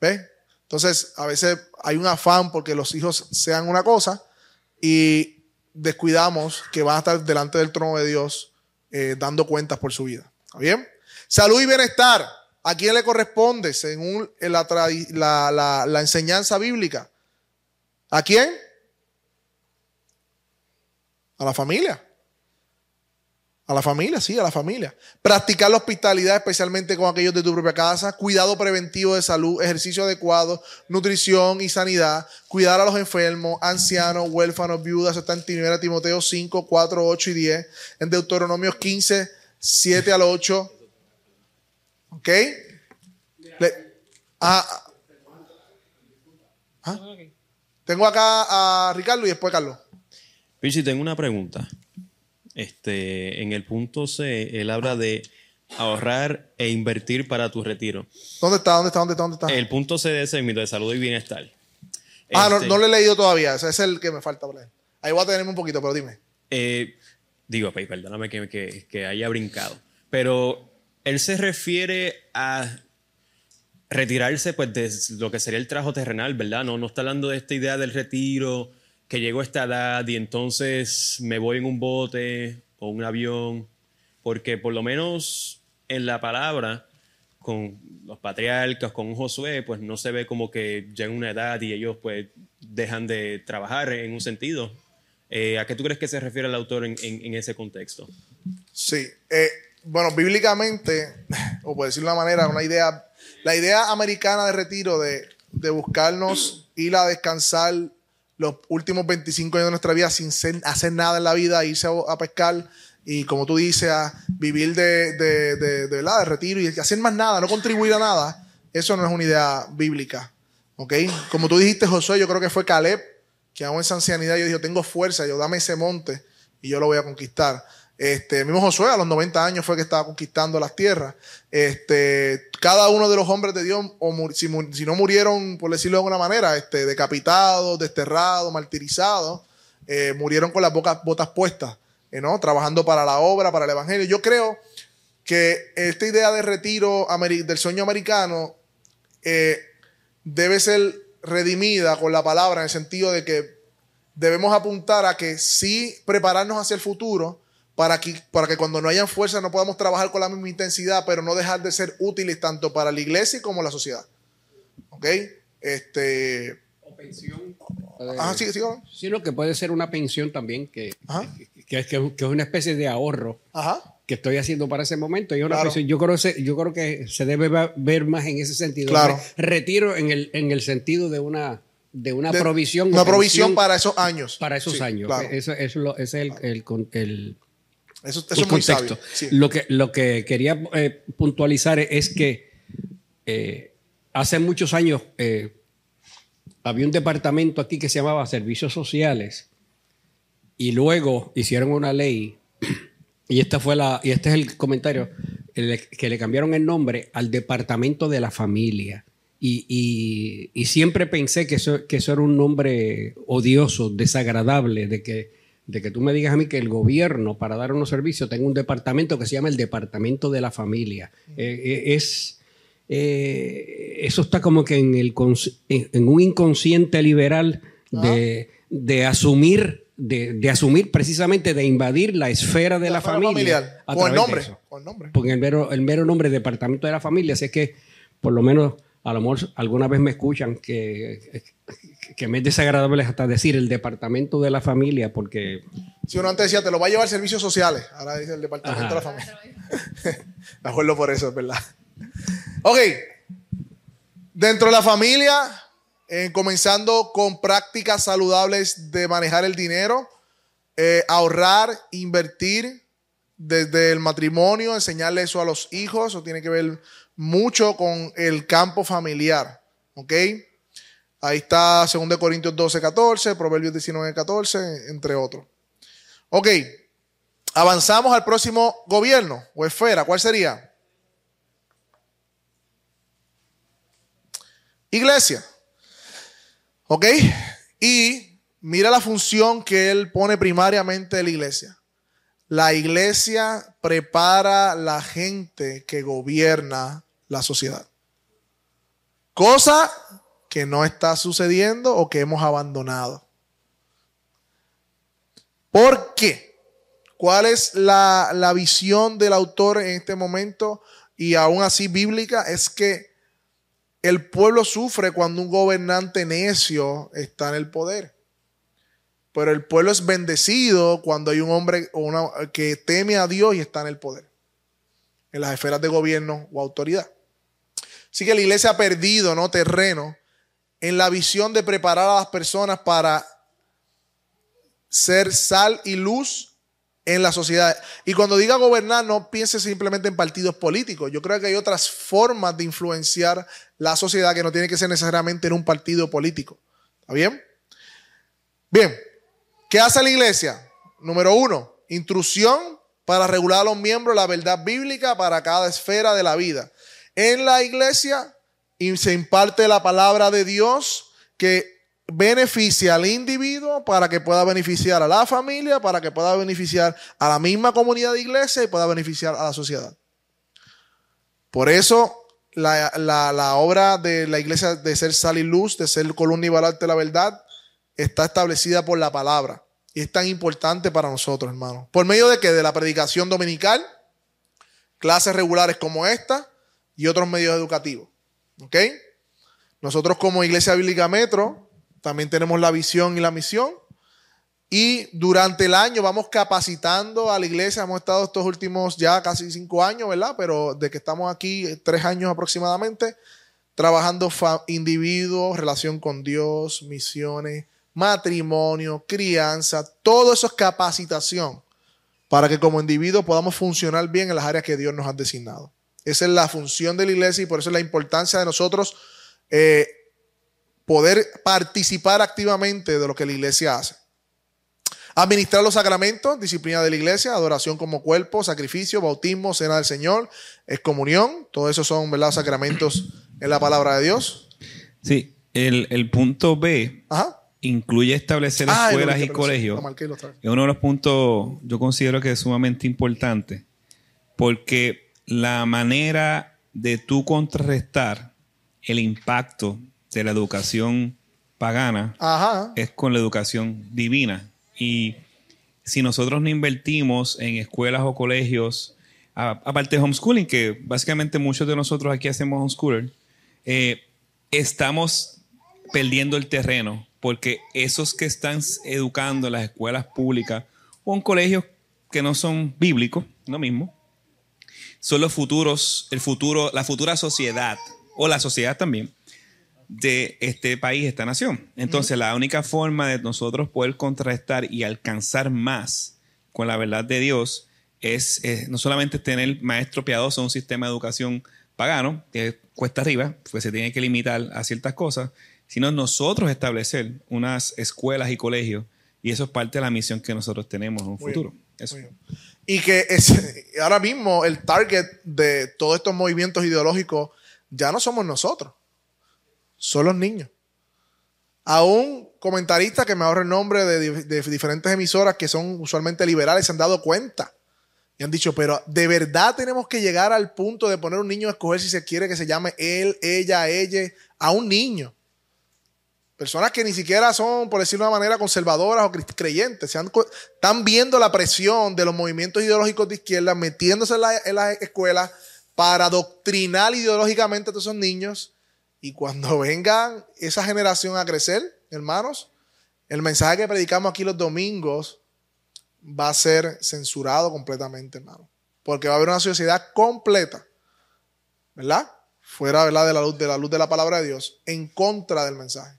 ¿Ves? Entonces, a veces hay un afán porque los hijos sean una cosa y descuidamos que van a estar delante del trono de Dios eh, dando cuentas por su vida. ¿Está bien? Salud y bienestar. ¿A quién le corresponde según la, la enseñanza bíblica? ¿A quién? A la familia. A la familia, sí, a la familia. Practicar la hospitalidad, especialmente con aquellos de tu propia casa. Cuidado preventivo de salud, ejercicio adecuado, nutrición y sanidad. Cuidar a los enfermos, ancianos, huérfanos, viudas. Está en 1 Timoteo 5, 4, 8 y 10. En Deuteronomio 15, 7 al 8. ¿Ok? Ah, ah. Tengo acá a Ricardo y después Carlos. Pichi, tengo una pregunta. Este, en el punto C, él habla de ahorrar e invertir para tu retiro. ¿Dónde está? ¿Dónde está? ¿Dónde está? ¿Dónde está? El punto C de ese de salud y bienestar. Ah, no, este, no, lo he leído todavía. Ese es el que me falta leer. Ahí voy a tenerme un poquito, pero dime. Eh, digo, perdóname que, que haya brincado. Pero él se refiere a retirarse pues de lo que sería el trabajo terrenal, ¿verdad? No, no está hablando de esta idea del retiro que llego a esta edad y entonces me voy en un bote o un avión, porque por lo menos en la palabra, con los patriarcas, con Josué, pues no se ve como que llegan una edad y ellos pues dejan de trabajar en un sentido. Eh, ¿A qué tú crees que se refiere el autor en, ese contexto? Sí, eh, bueno, bíblicamente, o por decirlo de una manera, una idea, la idea americana de retiro de, de buscarnos ir a descansar los últimos 25 años de nuestra vida sin hacer nada en la vida, irse a, pescar y como tú dices, a vivir de, de, de, de, retiro y hacer más nada, no contribuir a nada, eso no es una idea bíblica. ¿Ok? Como tú dijiste, Josué, yo creo que fue Caleb, que aún en esa ancianidad yo dijo, tengo fuerza, yo dame ese monte y yo lo voy a conquistar. Este, mismo Josué a los 90 años fue que estaba conquistando las tierras. Este, cada uno de los hombres de Dios, si, no murieron, por decirlo de alguna manera, este, decapitados, desterrados, martirizados, eh, murieron con las botas puestas, eh, ¿no? trabajando para la obra, para el Evangelio. Yo creo que esta idea de retiro del sueño americano eh, debe ser redimida con la palabra en el sentido de que debemos apuntar a que sí prepararnos hacia el futuro, para que, para que cuando no hayan fuerza no podamos trabajar con la misma intensidad, pero no dejar de ser útiles tanto para la iglesia como la sociedad. ¿Ok? Este... O pensión. Ajá, sí, sí, Sino que puede ser una pensión también, que, que, que, es una especie de ahorro que estoy haciendo para ese momento. Y una pensión. Yo, creo que, yo creo que se debe ver más en ese sentido. Claro. Retiro en el, en el sentido de una de una provisión. Una provisión para esos años. Para esos años. Eso, eso, es el, el, el, eso, es muy sabio. Lo, que, lo que quería eh, puntualizar es que eh, hace muchos años eh, había un departamento aquí que se llamaba Servicios Sociales y luego hicieron una ley y esta fue la y este es el comentario que le cambiaron el nombre al Departamento de la Familia. Y, y, siempre pensé que eso, que eso era un nombre odioso, desagradable, de que de que tú me digas a mí que el gobierno para dar unos servicios tenga un departamento que se llama el Departamento de la Familia. Eh, eh, es, eh, eso está como que en, el, en un inconsciente liberal de, ah. asumir de, asumir precisamente de invadir la esfera de la, familia. Con el nombre. Porque el mero, el mero nombre Departamento de la Familia, así es que por lo menos a lo mejor alguna vez me escuchan que, que me es desagradable hasta decir el departamento de la familia, porque. Si uno antes decía, te lo va a llevar servicios sociales, ahora dice el departamento de la familia. me acuerdo por eso, es verdad. Ok. Dentro de la familia, eh, comenzando con prácticas saludables de manejar el dinero, eh, ahorrar, invertir desde el matrimonio, enseñarle eso a los hijos, eso tiene que ver mucho con el campo familiar. ¿Ok? Ahí está 2 Corintios 12, 14, Proverbios 19, 14, entre otros. Ok, avanzamos al próximo gobierno o esfera. ¿Cuál sería? Iglesia. ¿Ok? Y mira la función que él pone primariamente de la iglesia. La iglesia prepara la gente que gobierna la sociedad. Cosa que no está sucediendo o que hemos abandonado. ¿Por qué? ¿Cuál es la, la visión del autor en este momento y aún así bíblica? Es que el pueblo sufre cuando un gobernante necio está en el poder. Pero el pueblo es bendecido cuando hay un hombre que teme a Dios y está en el poder, en las esferas de gobierno o autoridad. Así que la iglesia ha perdido ¿no? terreno en la visión de preparar a las personas para ser sal y luz en la sociedad. Y cuando diga gobernar, no piense simplemente en partidos políticos. Yo creo que hay otras formas de influenciar la sociedad que no tiene que ser necesariamente en un partido político. ¿Está bien? Bien, ¿qué hace la iglesia? Número uno, instrucción para regular a los miembros la verdad bíblica para cada esfera de la vida. En la iglesia se imparte la palabra de Dios que beneficia al individuo para que pueda beneficiar a la familia, para que pueda beneficiar a la misma comunidad de iglesia y pueda beneficiar a la sociedad. Por eso la, obra de la iglesia de ser sal y luz, de ser columna y baluarte de la verdad, está establecida por la palabra. Y es tan importante para nosotros, hermanos. ¿Por medio de qué? De la predicación dominical, clases regulares como esta y otros medios educativos. ¿Ok? Nosotros como Iglesia Bíblica Metro también tenemos la visión y la misión. Y durante el año vamos capacitando a la iglesia. Hemos estado estos últimos ya casi cinco años, ¿verdad? Pero de que estamos aquí, tres años aproximadamente, trabajando individuos, relación con Dios, misiones, matrimonio, crianza, todo eso es capacitación para que como individuos podamos funcionar bien en las áreas que Dios nos ha designado. Esa es la función de la iglesia y por eso es la importancia de nosotros eh, poder participar activamente de lo que la iglesia hace. Administrar los sacramentos, disciplina de la iglesia, adoración como cuerpo, sacrificio, bautismo, cena del Señor, excomunión, todo eso son ¿verdad? sacramentos en la palabra de Dios. Sí, el, punto B incluye establecer ah, escuelas y colegios. Es uno de los puntos, yo considero que es sumamente importante, porque la manera de tú contrarrestar el impacto de la educación pagana es con la educación divina. Y si nosotros no invertimos en escuelas o colegios, aparte de homeschooling, que básicamente muchos de nosotros aquí hacemos homeschooling, eh, estamos perdiendo el terreno porque esos que están educando en las escuelas públicas o en colegios que no son bíblicos, lo mismo, son los futuros, el futuro, la futura sociedad o la sociedad también de este país, esta nación. Entonces, la única forma de nosotros poder contrarrestar y alcanzar más con la verdad de Dios es no solamente tener maestro piadoso, un sistema de educación pagano, que cuesta arriba, pues se tiene que limitar a ciertas cosas, sino nosotros establecer unas escuelas y colegios, y eso es parte de la misión que nosotros tenemos en un futuro. Y que ahora mismo el target de todos estos movimientos ideológicos ya no somos nosotros son los niños. A un comentarista que me ahorra el nombre de, diferentes emisoras que son usualmente liberales se han dado cuenta y han dicho, pero de verdad tenemos que llegar al punto de poner un niño a escoger si se quiere que se llame él, ella, ella, a un niño. Personas que ni siquiera son, por decirlo de una manera, conservadoras o creyentes. Están viendo la presión de los movimientos ideológicos de izquierda metiéndose en las la escuelas para adoctrinar ideológicamente a todos esos niños y cuando venga esa generación a crecer, hermanos, el mensaje que predicamos aquí los domingos va a ser censurado completamente, hermano. Porque va a haber una sociedad completa, ¿verdad? Fuera de la luz de la palabra de Dios, en contra del mensaje.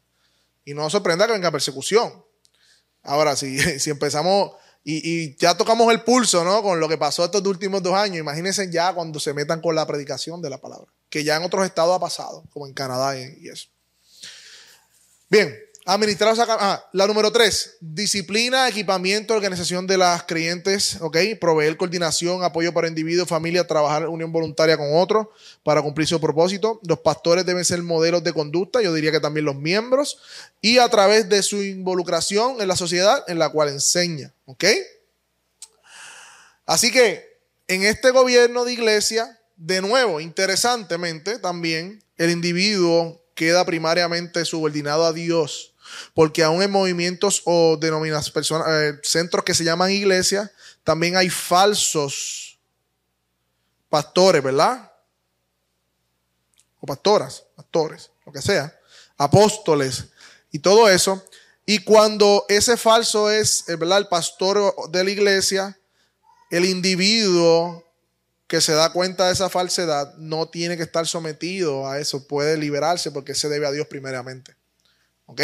Y no sorprenda que venga persecución. Ahora, si, si empezamos y, ya tocamos el pulso, ¿no? Con lo que pasó estos últimos dos años, imagínense ya cuando se metan con la predicación de la palabra que ya en otros estados ha pasado, como en Canadá y, eso. Bien, Administrar ah, la número tres, disciplina, equipamiento, organización de las creyentes, ok, proveer coordinación, apoyo para individuos, familia, trabajar unión voluntaria con otros para cumplir su propósito. Los pastores deben ser modelos de conducta, yo diría que también los miembros, y a través de su involucración en la sociedad en la cual enseña, ok. Así que en este gobierno de iglesia, de nuevo, interesantemente también, el individuo queda primariamente subordinado a Dios porque aún en movimientos o denominadas personas, eh, centros que se llaman iglesias, también hay falsos pastores, ¿verdad? O pastoras, pastores, lo que sea, apóstoles y todo eso. Y cuando ese falso es, eh, ¿verdad? El pastor de la iglesia, el individuo que se da cuenta de esa falsedad no tiene que estar sometido a eso, puede liberarse porque se debe a Dios primeramente. ¿Ok?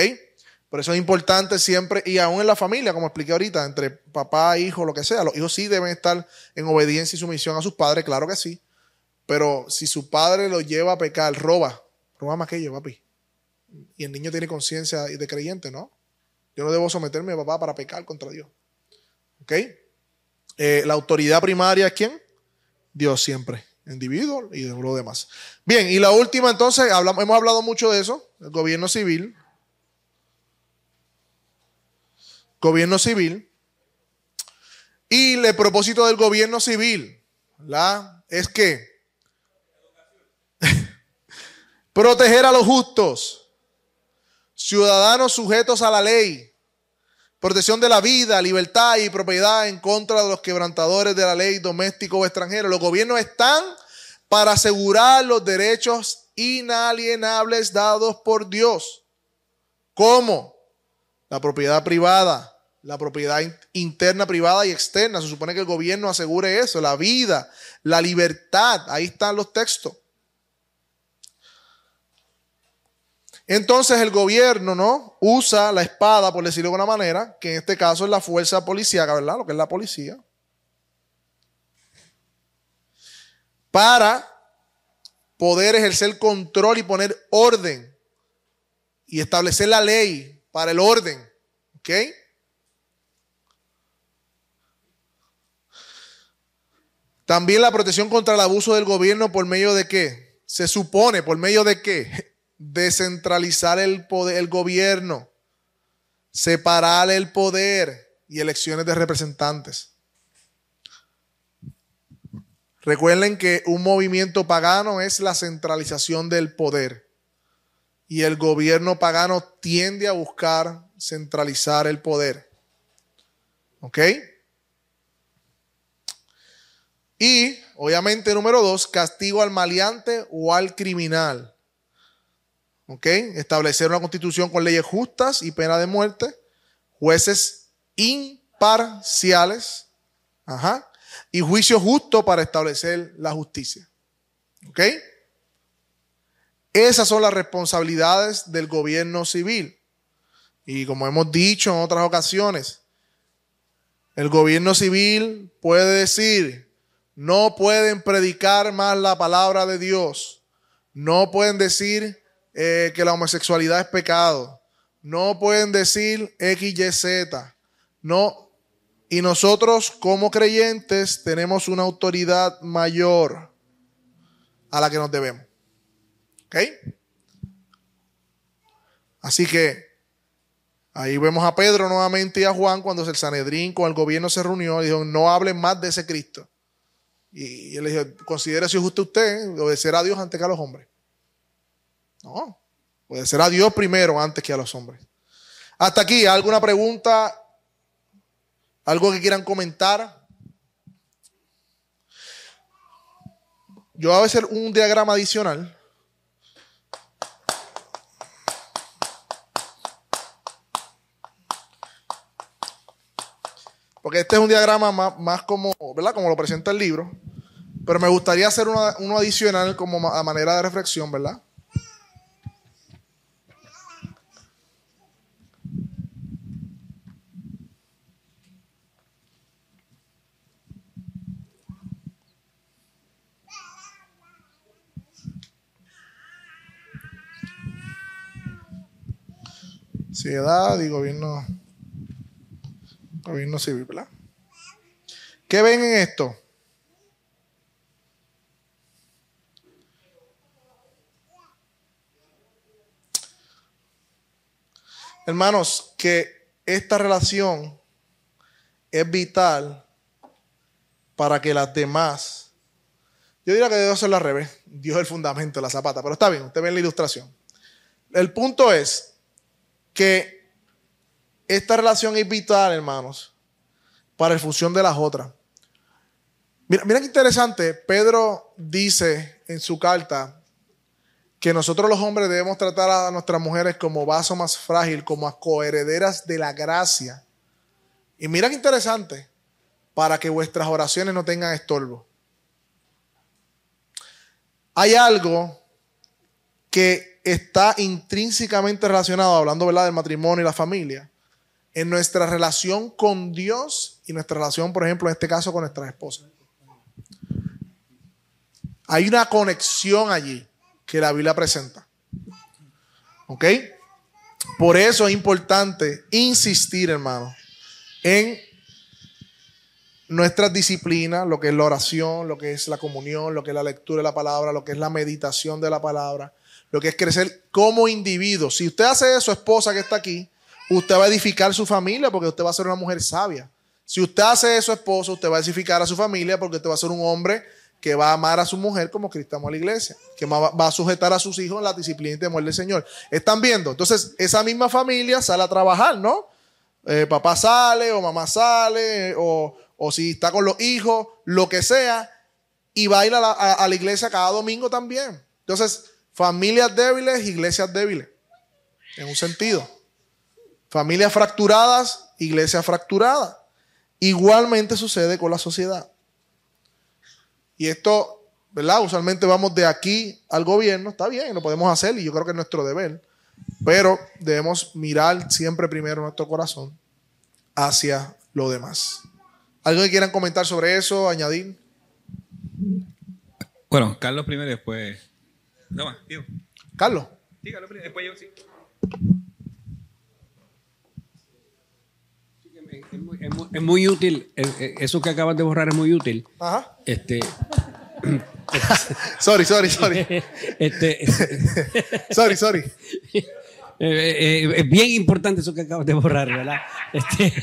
Por eso es importante siempre, y aún en la familia, como expliqué ahorita, entre papá, hijo, lo que sea, los hijos sí deben estar en obediencia y sumisión a sus padres, claro que sí. Pero si su padre lo lleva a pecar, roba, roba más que yo, papi. Y el niño tiene conciencia de creyente, ¿no? Yo no debo someterme a papá para pecar contra Dios. ¿Ok? Eh, la autoridad primaria es quién? Dios siempre, individuo y de lo demás. Bien, y la última entonces, hablamos, hemos hablado mucho de eso, el gobierno civil. Gobierno civil. Y el propósito del gobierno civil ¿la? es que proteger a los justos, ciudadanos sujetos a la ley, protección de la vida, libertad y propiedad en contra de los quebrantadores de la ley doméstico o extranjero. Los gobiernos están para asegurar los derechos inalienables dados por Dios. ¿Cómo? La propiedad privada, la propiedad interna, privada y externa. Se supone que el gobierno asegure eso, la vida, la libertad. Ahí están los textos. Entonces el gobierno, ¿no? Usa la espada, por decirlo de alguna manera, que en este caso es la fuerza policíaca, ¿verdad? Lo que es la policía. Para poder ejercer control y poner orden y establecer la ley para el orden. ¿Ok? También la protección contra el abuso del gobierno por medio de qué? Se supone, por medio de qué? Descentralizar el poder, el gobierno, separar el poder y elecciones de representantes. Recuerden que un movimiento pagano es la centralización del poder. Y el gobierno pagano tiende a buscar centralizar el poder. ¿Ok? Y, obviamente, número dos, castigo al maleante o al criminal. ¿Ok? Establecer una constitución con leyes justas y pena de muerte. Jueces imparciales. Ajá. Y juicio justo para establecer la justicia. ¿Ok? Esas son las responsabilidades del gobierno civil. Y como hemos dicho en otras ocasiones, el gobierno civil puede decir, no pueden predicar más la palabra de Dios. No pueden decir eh, que la homosexualidad es pecado. No pueden decir X, Y, Z. No. Y nosotros como creyentes tenemos una autoridad mayor a la que nos debemos. ¿Ok? Así que ahí vemos a Pedro nuevamente y a Juan cuando el Sanedrín con el gobierno se reunió y dijo, no hablen más de ese Cristo. Y él le dijo, considere si es justo usted obedecer a Dios antes que a los hombres. No, obedecer a Dios primero antes que a los hombres. Hasta aquí, ¿alguna pregunta? ¿Algo que quieran comentar? Yo voy a hacer un diagrama adicional. Porque este es un diagrama más, como, ¿verdad? Como lo presenta el libro. Pero me gustaría hacer uno adicional como a manera de reflexión, ¿verdad? Sociedad y gobierno, gobierno civil, ¿verdad? ¿Qué ven en esto? Hermanos, que esta relación es vital para que las demás, yo diría que debe ser al revés, Dios es el fundamento de la zapata, pero está bien, usted ve la ilustración. El punto es que esta relación es vital, hermanos, para la función de las otras. Mira, mira qué interesante, Pedro dice en su carta que nosotros los hombres debemos tratar a nuestras mujeres como vaso más frágil, como a coherederas de la gracia. Y mira qué interesante, para que vuestras oraciones no tengan estorbo. Hay algo que está intrínsecamente relacionado, hablando ¿verdad? del matrimonio y la familia, en nuestra relación con Dios y nuestra relación, por ejemplo, en este caso con nuestras esposas. Hay una conexión allí que la Biblia presenta. ¿Ok? Por eso es importante insistir, hermano, en nuestras disciplinas, lo que es la oración, lo que es la comunión, lo que es la lectura de la palabra, lo que es la meditación de la palabra, lo que es crecer como individuo. Si usted hace eso, esposa que está aquí, usted va a edificar su familia porque usted va a ser una mujer sabia. Si usted hace eso, esposo, usted va a edificar a su familia porque usted va a ser un hombre que va a amar a su mujer como Cristo amó a la iglesia, que va a sujetar a sus hijos en la disciplina y temor del Señor. ¿Están viendo? Entonces, esa misma familia sale a trabajar, ¿no? Eh, papá sale o mamá sale o, si está con los hijos, lo que sea, y va a ir la, a la iglesia cada domingo también. Entonces, familias débiles, iglesias débiles, en un sentido. Familias fracturadas, iglesias fracturadas. Igualmente sucede con la sociedad. Y esto, ¿verdad? Usualmente vamos de aquí al gobierno, está bien, lo podemos hacer y yo creo que es nuestro deber, pero debemos mirar siempre primero nuestro corazón hacia lo demás. ¿Algo que quieran comentar sobre eso, añadir? Bueno, Carlos primero y después... No más, tío. Carlos. Sí, Carlos primero, después yo sí. Es muy, útil, eh, eh, eso que acabas de borrar es muy útil. Ajá. Este, sorry, sorry, sorry. Este, sorry, sorry. Eh, es bien importante eso que acabas de borrar, ¿verdad? Este,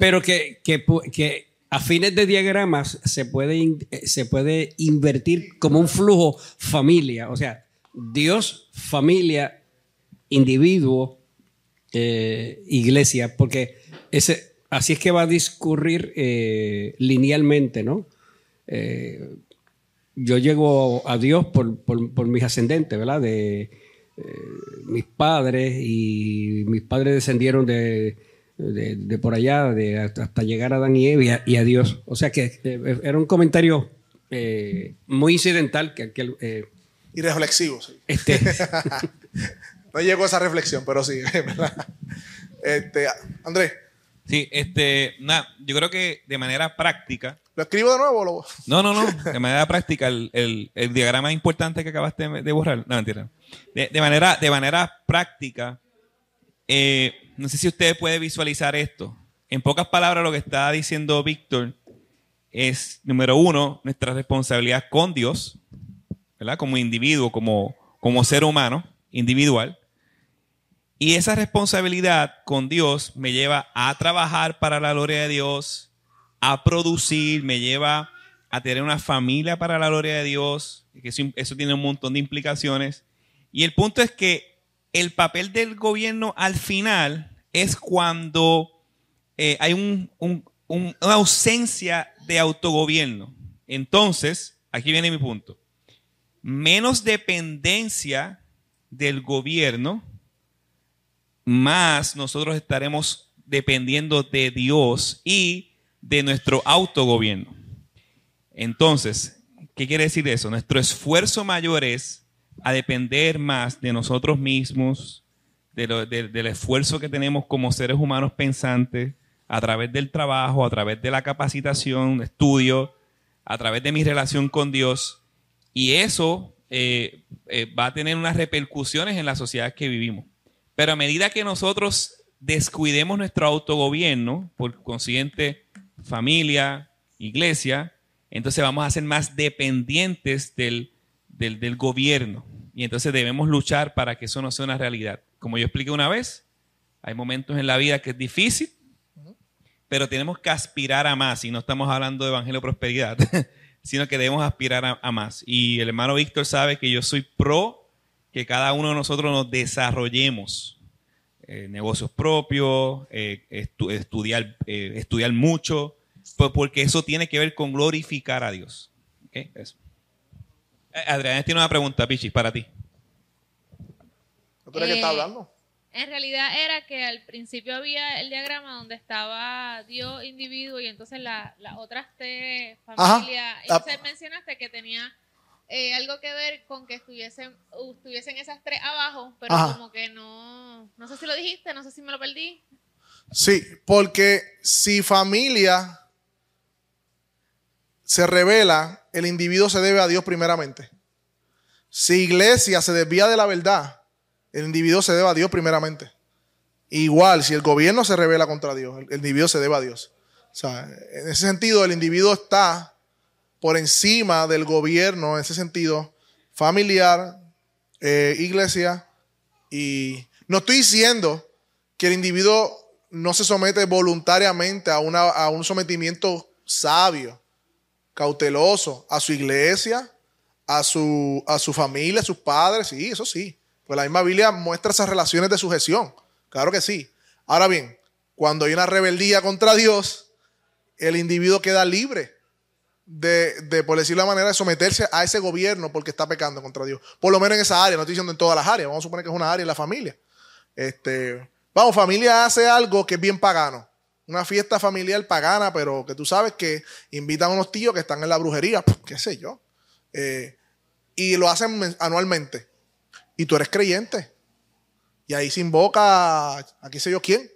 pero que, que, que, a fines de diagramas se puede, se puede invertir como un flujo familia, o sea, Dios, familia, individuo, eh, iglesia, porque ese, así es que va a discurrir eh, linealmente, ¿no? Eh, yo llego a Dios por, mis ascendentes, ¿verdad? De mis padres y mis padres descendieron de, por allá de, hasta llegar a Adán y Eva y a, Dios. O sea que era un comentario muy incidental que, que y reflexivo, sí. Este, No llegó a esa reflexión, pero sí, Este, Andrés. Sí, este, nada, yo creo que de manera práctica. ¿Lo escribo de nuevo? Lo... No, no, no. De manera práctica, el, diagrama importante que acabaste de borrar. No, mentira. De, manera, de manera práctica, eh, no sé si usted puede visualizar esto. En pocas palabras, lo que está diciendo Víctor es, número uno, nuestra responsabilidad con Dios, ¿verdad? Como individuo, como, como ser humano individual. Y esa responsabilidad con Dios me lleva a trabajar para la gloria de Dios, a producir, me lleva a tener una familia para la gloria de Dios, eso, tiene un montón de implicaciones. Y el punto es que el papel del gobierno al final es cuando eh, hay una ausencia de autogobierno. Entonces, aquí viene mi punto. Menos dependencia del gobierno más nosotros estaremos dependiendo de Dios y de nuestro autogobierno. Entonces, ¿qué quiere decir eso? Nuestro esfuerzo mayor es a depender más de nosotros mismos, del esfuerzo que tenemos como seres humanos pensantes, a través del trabajo, a través de la capacitación, estudio, a través de mi relación con Dios. Y eso eh, eh, va a tener unas repercusiones en la sociedad que vivimos. Pero a medida que nosotros descuidemos nuestro autogobierno, por consiguiente familia, iglesia, entonces vamos a ser más dependientes del, del, gobierno. Y entonces debemos luchar para que eso no sea una realidad. Como yo expliqué una vez, hay momentos en la vida que es difícil, pero tenemos que aspirar a más. Y no estamos hablando de evangelio prosperidad, sino que debemos aspirar a, más. Y el hermano Víctor sabe que yo soy pro que cada uno de nosotros nos desarrollemos. Eh, negocios propios, eh, estudiar, eh, estudiar mucho, pues porque eso tiene que ver con glorificar a Dios. ¿Okay? Eso. Adrián tiene una pregunta, Pichi, para ti. ¿Tú eres que está hablando? En realidad era que al principio había el diagrama donde estaba Dios, individuo y entonces las otras tres familias. Entonces mencionaste que tenía eh, algo que ver con que estuviesen, estuviesen esas tres abajo, pero como que no, no sé si lo dijiste, no sé si me lo perdí. Sí, porque si familia se revela, el individuo se debe a Dios primeramente. Si iglesia se desvía de la verdad, el individuo se debe a Dios primeramente. Igual, si el gobierno se revela contra Dios, el individuo se debe a Dios. O sea, en ese sentido, el individuo está por encima del gobierno, en ese sentido, familiar, eh, iglesia. Y no estoy diciendo que el individuo no se somete voluntariamente a, una, a un sometimiento sabio, cauteloso, a su iglesia, a su, a su familia, a sus padres, sí, eso sí. Pues la misma Biblia muestra esas relaciones de sujeción. Claro que sí. Ahora bien, cuando hay una rebeldía contra Dios, el individuo queda libre de, de, por decir la manera, de someterse a ese gobierno porque está pecando contra Dios. Por lo menos en esa área, no estoy diciendo en todas las áreas. Vamos a suponer que es una área en la familia. Este, vamos, familia hace algo que es bien pagano. Una fiesta familiar pagana, pero que tú sabes que invitan a unos tíos que están en la brujería, qué sé yo. Eh, y lo hacen anualmente y tú eres creyente. Y ahí se invoca a qué sé yo quién.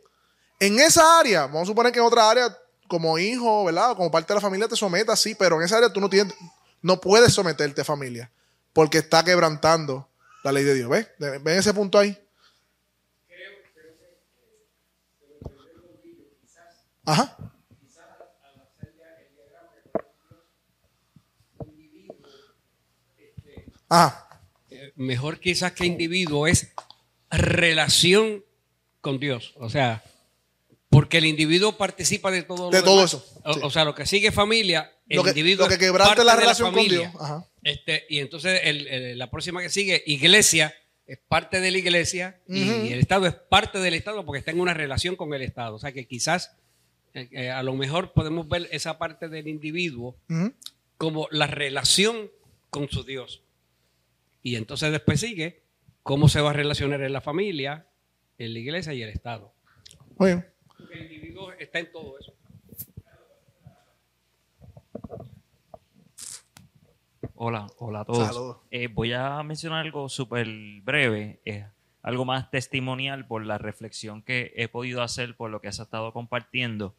En esa área, vamos a suponer que en otra área, como hijo, ¿verdad? Como parte de la familia te sometas, sí, pero en esa área tú no tienes, no puedes someterte familia, porque está quebrantando la ley de Dios. ¿Ves? ¿Ven ese punto ahí? Ajá. Ajá mejor quizás que individuo, es relación con Dios. O sea, porque el individuo participa de todo, de todo eso. O, sea, lo que sigue familia, el lo que, individuo. Lo que quebrante la relación con Dios. Este, y entonces la próxima que sigue, iglesia, es parte de la iglesia y el Estado es parte del Estado porque está en una relación con el Estado. O sea que quizás eh, eh, a lo mejor podemos ver esa parte del individuo como la relación con su Dios. Y entonces después sigue cómo se va a relacionar en la familia, en la iglesia y el Estado. Bueno. El individuo está en todo eso. Hola, hola a todos. Eh, voy a mencionar algo súper breve, algo más testimonial por la reflexión que he podido hacer por lo que has estado compartiendo.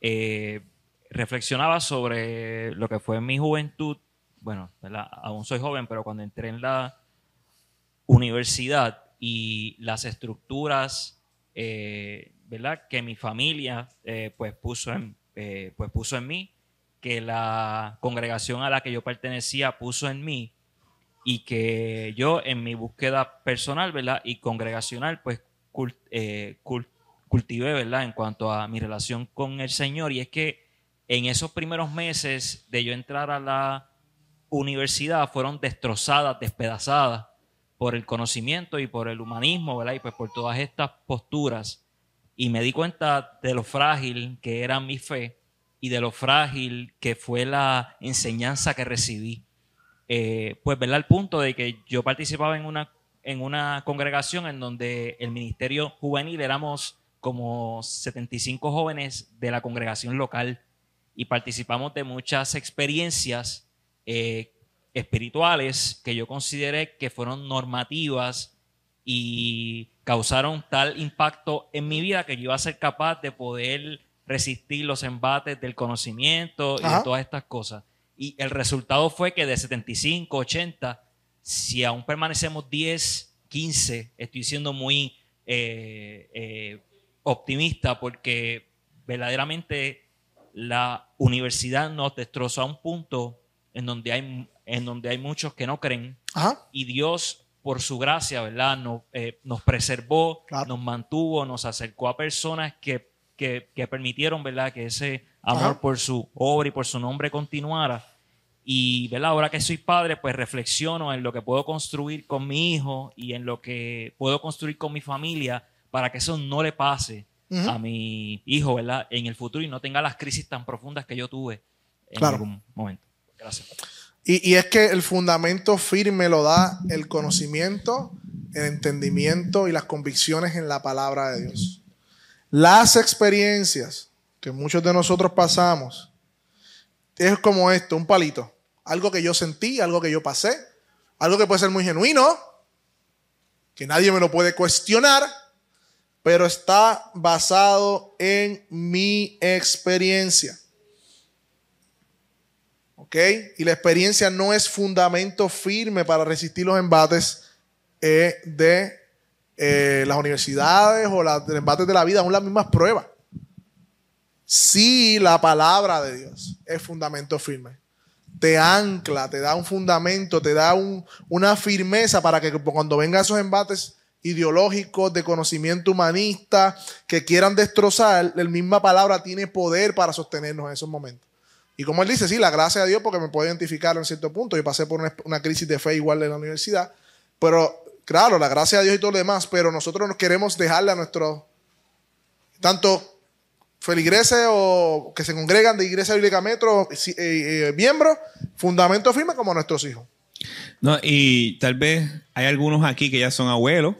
Eh, reflexionaba sobre lo que fue mi juventud bueno, aún soy joven, pero cuando entré en la universidad y las estructuras, eh, ¿verdad? Que mi familia eh, pues, puso en, eh, pues puso en mí, que la congregación a la que yo pertenecía puso en mí y que yo en mi búsqueda personal, ¿verdad? Y congregacional, pues cultivé, ¿verdad? En cuanto a mi relación con el Señor. Y es que en esos primeros meses de yo entrar a la universidad fueron destrozadas, despedazadas por el conocimiento y por el humanismo, ¿verdad? Y pues por todas estas posturas. Y me di cuenta de lo frágil que era mi fe y de lo frágil que fue la enseñanza que recibí. Eh, pues, ¿verdad? Al punto de que yo participaba en una, en una congregación en donde el ministerio juvenil éramos como 75 jóvenes de la congregación local y participamos de muchas experiencias eh, espirituales que yo consideré que fueron normativas y causaron tal impacto en mi vida que yo iba a ser capaz de poder resistir los embates del conocimiento y de todas estas cosas. Y el resultado fue que de 75, 80, si aún permanecemos 10, 15, estoy siendo muy eh, eh, optimista porque verdaderamente la universidad nos destrozó a un punto en donde hay, en donde hay muchos que no creen y Dios por su gracia, ¿verdad? Nos, eh, nos preservó, nos mantuvo, nos acercó a personas que, que, permitieron, ¿verdad? Que ese amor por su obra y por su nombre continuara. Y ¿verdad? ahora que soy padre, pues reflexiono en lo que puedo construir con mi hijo y en lo que puedo construir con mi familia para que eso no le pase a mi hijo, ¿verdad? En el futuro y no tenga las crisis tan profundas que yo tuve en algún momento. Gracias. Y, es que el fundamento firme lo da el conocimiento, el entendimiento y las convicciones en la palabra de Dios. Las experiencias que muchos de nosotros pasamos es como esto, un palito algo que yo sentí, algo que yo pasé, algo que puede ser muy genuino, que nadie me lo puede cuestionar, pero está basado en mi experiencia. Y la experiencia no es fundamento firme para resistir los embates eh, de eh, las universidades o los embates de la vida, aún las mismas pruebas. Sí, la palabra de Dios es fundamento firme te ancla, te da un fundamento, te da una firmeza para que cuando vengan esos embates ideológicos de conocimiento humanista que quieran destrozar, la misma palabra tiene poder para sostenernos en esos momentos. Y como él dice, sí, la gracia de Dios, porque me puedo identificar en cierto punto. Yo pasé por una, crisis de fe igual en la universidad. Pero, claro, la gracia de Dios y todo lo demás, pero nosotros nos queremos dejarle a nuestros, tanto feligreses o que se congregan de Iglesia Bíblica Metro, eh, eh, miembros, fundamento firme como nuestros hijos. No, y tal vez hay algunos aquí que ya son abuelos,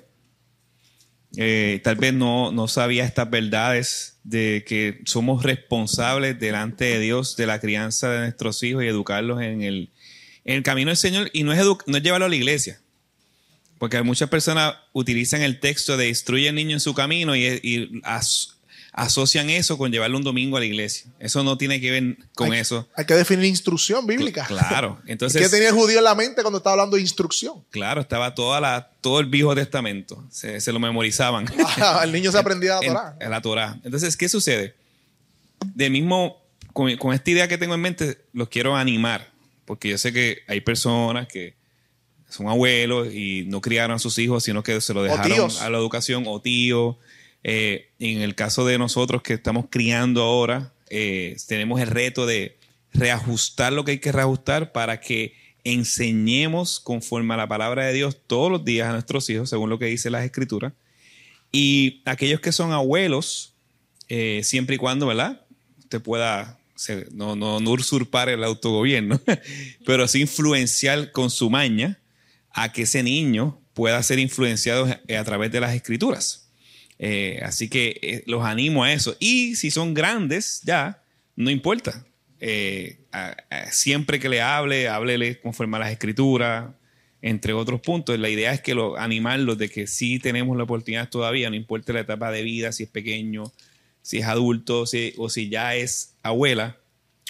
eh, tal vez no, no sabía estas verdades de que somos responsables delante de Dios de la crianza de nuestros hijos y educarlos en el, en el camino del Señor y no es, no es llevarlo a la iglesia. Porque muchas personas utilizan el texto de instruye al niño en su camino y, y asocian eso con llevarlo un domingo a la iglesia. Eso no tiene que ver con eso. Hay que definir instrucción bíblica. Claro. Entonces, ¿Qué tenía el judío en la mente cuando estaba hablando de instrucción? Claro, estaba toda la, todo el Viejo Testamento. Se, lo memorizaban. Ah, el niño se aprendía la Torah. En, la Torah. Entonces, ¿qué sucede? De mismo, con, esta idea que tengo en mente, los quiero animar. Porque yo sé que hay personas que son abuelos y no criaron a sus hijos, sino que se lo dejaron a la educación o tíos eh, en el caso de nosotros que estamos criando ahora, eh, tenemos el reto de reajustar lo que hay que reajustar para que enseñemos conforme a la palabra de Dios todos los días a nuestros hijos, según lo que dice las escrituras. Y aquellos que son abuelos, eh, siempre y cuando, ¿verdad? Usted pueda no, no, no, usurpar el autogobierno, pero sí influenciar con su maña a que ese niño pueda ser influenciado a través de las escrituras. Eh, así que eh, los animo a eso. Y si son grandes, ya, no importa. Eh, siempre que le hable, háblele conforme a las escrituras, entre otros puntos. La idea es que lo, animarlos de que sí tenemos la oportunidad todavía, no importa la etapa de vida, si es pequeño, si es adulto o si ya es abuela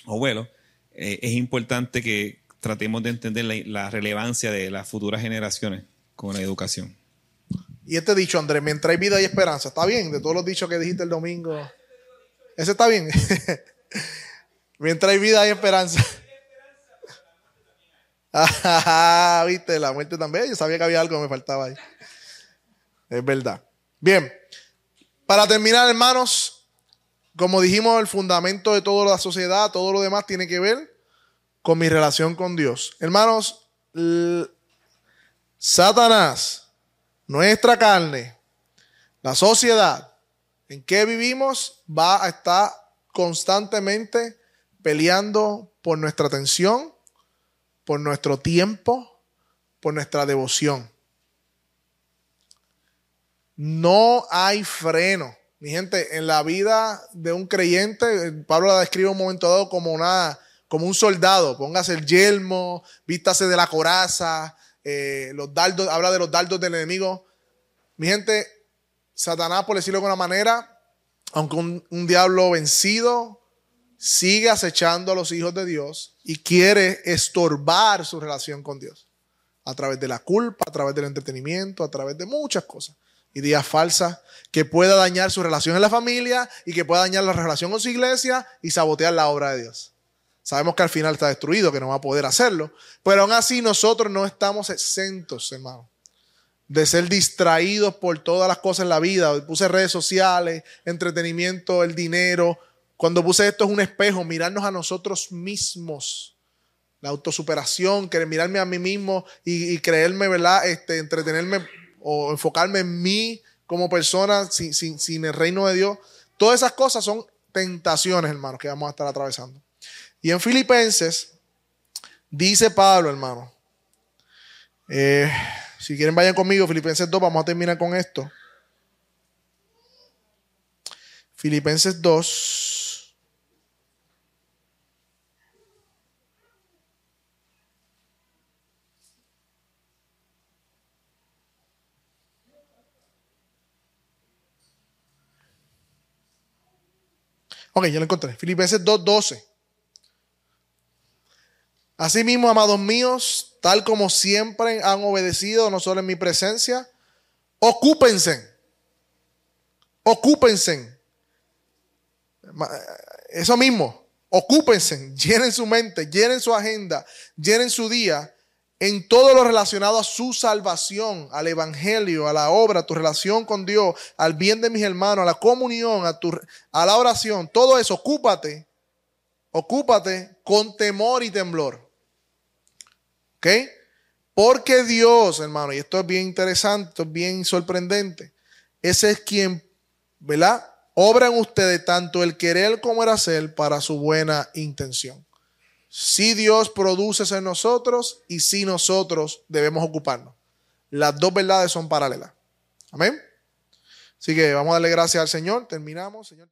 o abuelo, es importante que tratemos de entender la relevancia de las futuras generaciones con la educación. Y este dicho, Andrés, mientras hay vida hay esperanza. ¿Está bien? De todos los dichos que dijiste el domingo. Ese está bien. mientras hay vida hay esperanza. Ah, viste, la muerte también. Yo sabía que había algo que me faltaba ahí. Es verdad. Bien. Para terminar, hermanos, como dijimos, el fundamento de toda la sociedad, todo lo demás tiene que ver con mi relación con Dios. Hermanos, Satanás nuestra carne, la sociedad en que vivimos va a estar constantemente peleando por nuestra atención, por nuestro tiempo, por nuestra devoción. No hay freno. Mi gente, en la vida de un creyente, Pablo la describe un momento dado como, una, como un soldado. Póngase el yelmo, vístase de la coraza, eh, los dardos, habla de los dardos del enemigo. Mi gente, Satanás, por decirlo de alguna manera, aunque un, diablo vencido, sigue acechando a los hijos de Dios y quiere estorbar su relación con Dios. A través de la culpa, a través del entretenimiento, a través de muchas cosas. ideas falsas, que pueda dañar su relación en la familia y que pueda dañar la relación con su iglesia y sabotear la obra de Dios. Sabemos que al final está destruido, que no va a poder hacerlo, pero aún así nosotros no estamos exentos, hermano, de ser distraídos por todas las cosas en la vida. Puse redes sociales, entretenimiento, el dinero. Cuando puse esto es un espejo, mirarnos a nosotros mismos. La autosuperación, querer mirarme a mí mismo y, creerme, ¿verdad? Este, entretenerme o enfocarme en mí como persona sin, sin, el reino de Dios. Todas esas cosas son tentaciones, hermanos, que vamos a estar atravesando. Y en Filipenses dice Pablo, hermano. Eh, si quieren, vayan conmigo. Filipenses 2, vamos a terminar con esto. Filipenses 2. Ok, ya lo encontré. Filipenses 2.12. Asimismo, amados míos, tal como siempre han obedecido, no solo en mi presencia, ocúpense. Ocúpense. Eso mismo, ocúpense, llenen su mente, llenen su agenda, llenen su día en todo lo relacionado a su salvación, al evangelio, a la obra, a tu relación con Dios, al bien de mis hermanos, a la comunión, a, tu, a la oración, todo eso, ocúpate, ocúpate con temor y temblor. ¿Ok? Porque Dios, hermano, y esto es bien interesante, esto es bien sorprendente, ese es quien, ¿verdad? Obra en ustedes tanto el querer como el hacer para su buena intención. Si Dios produce en nosotros y si nosotros debemos ocuparnos. Las dos verdades son paralelas. Amén. Así que vamos a darle gracias al Señor. Terminamos. Señor,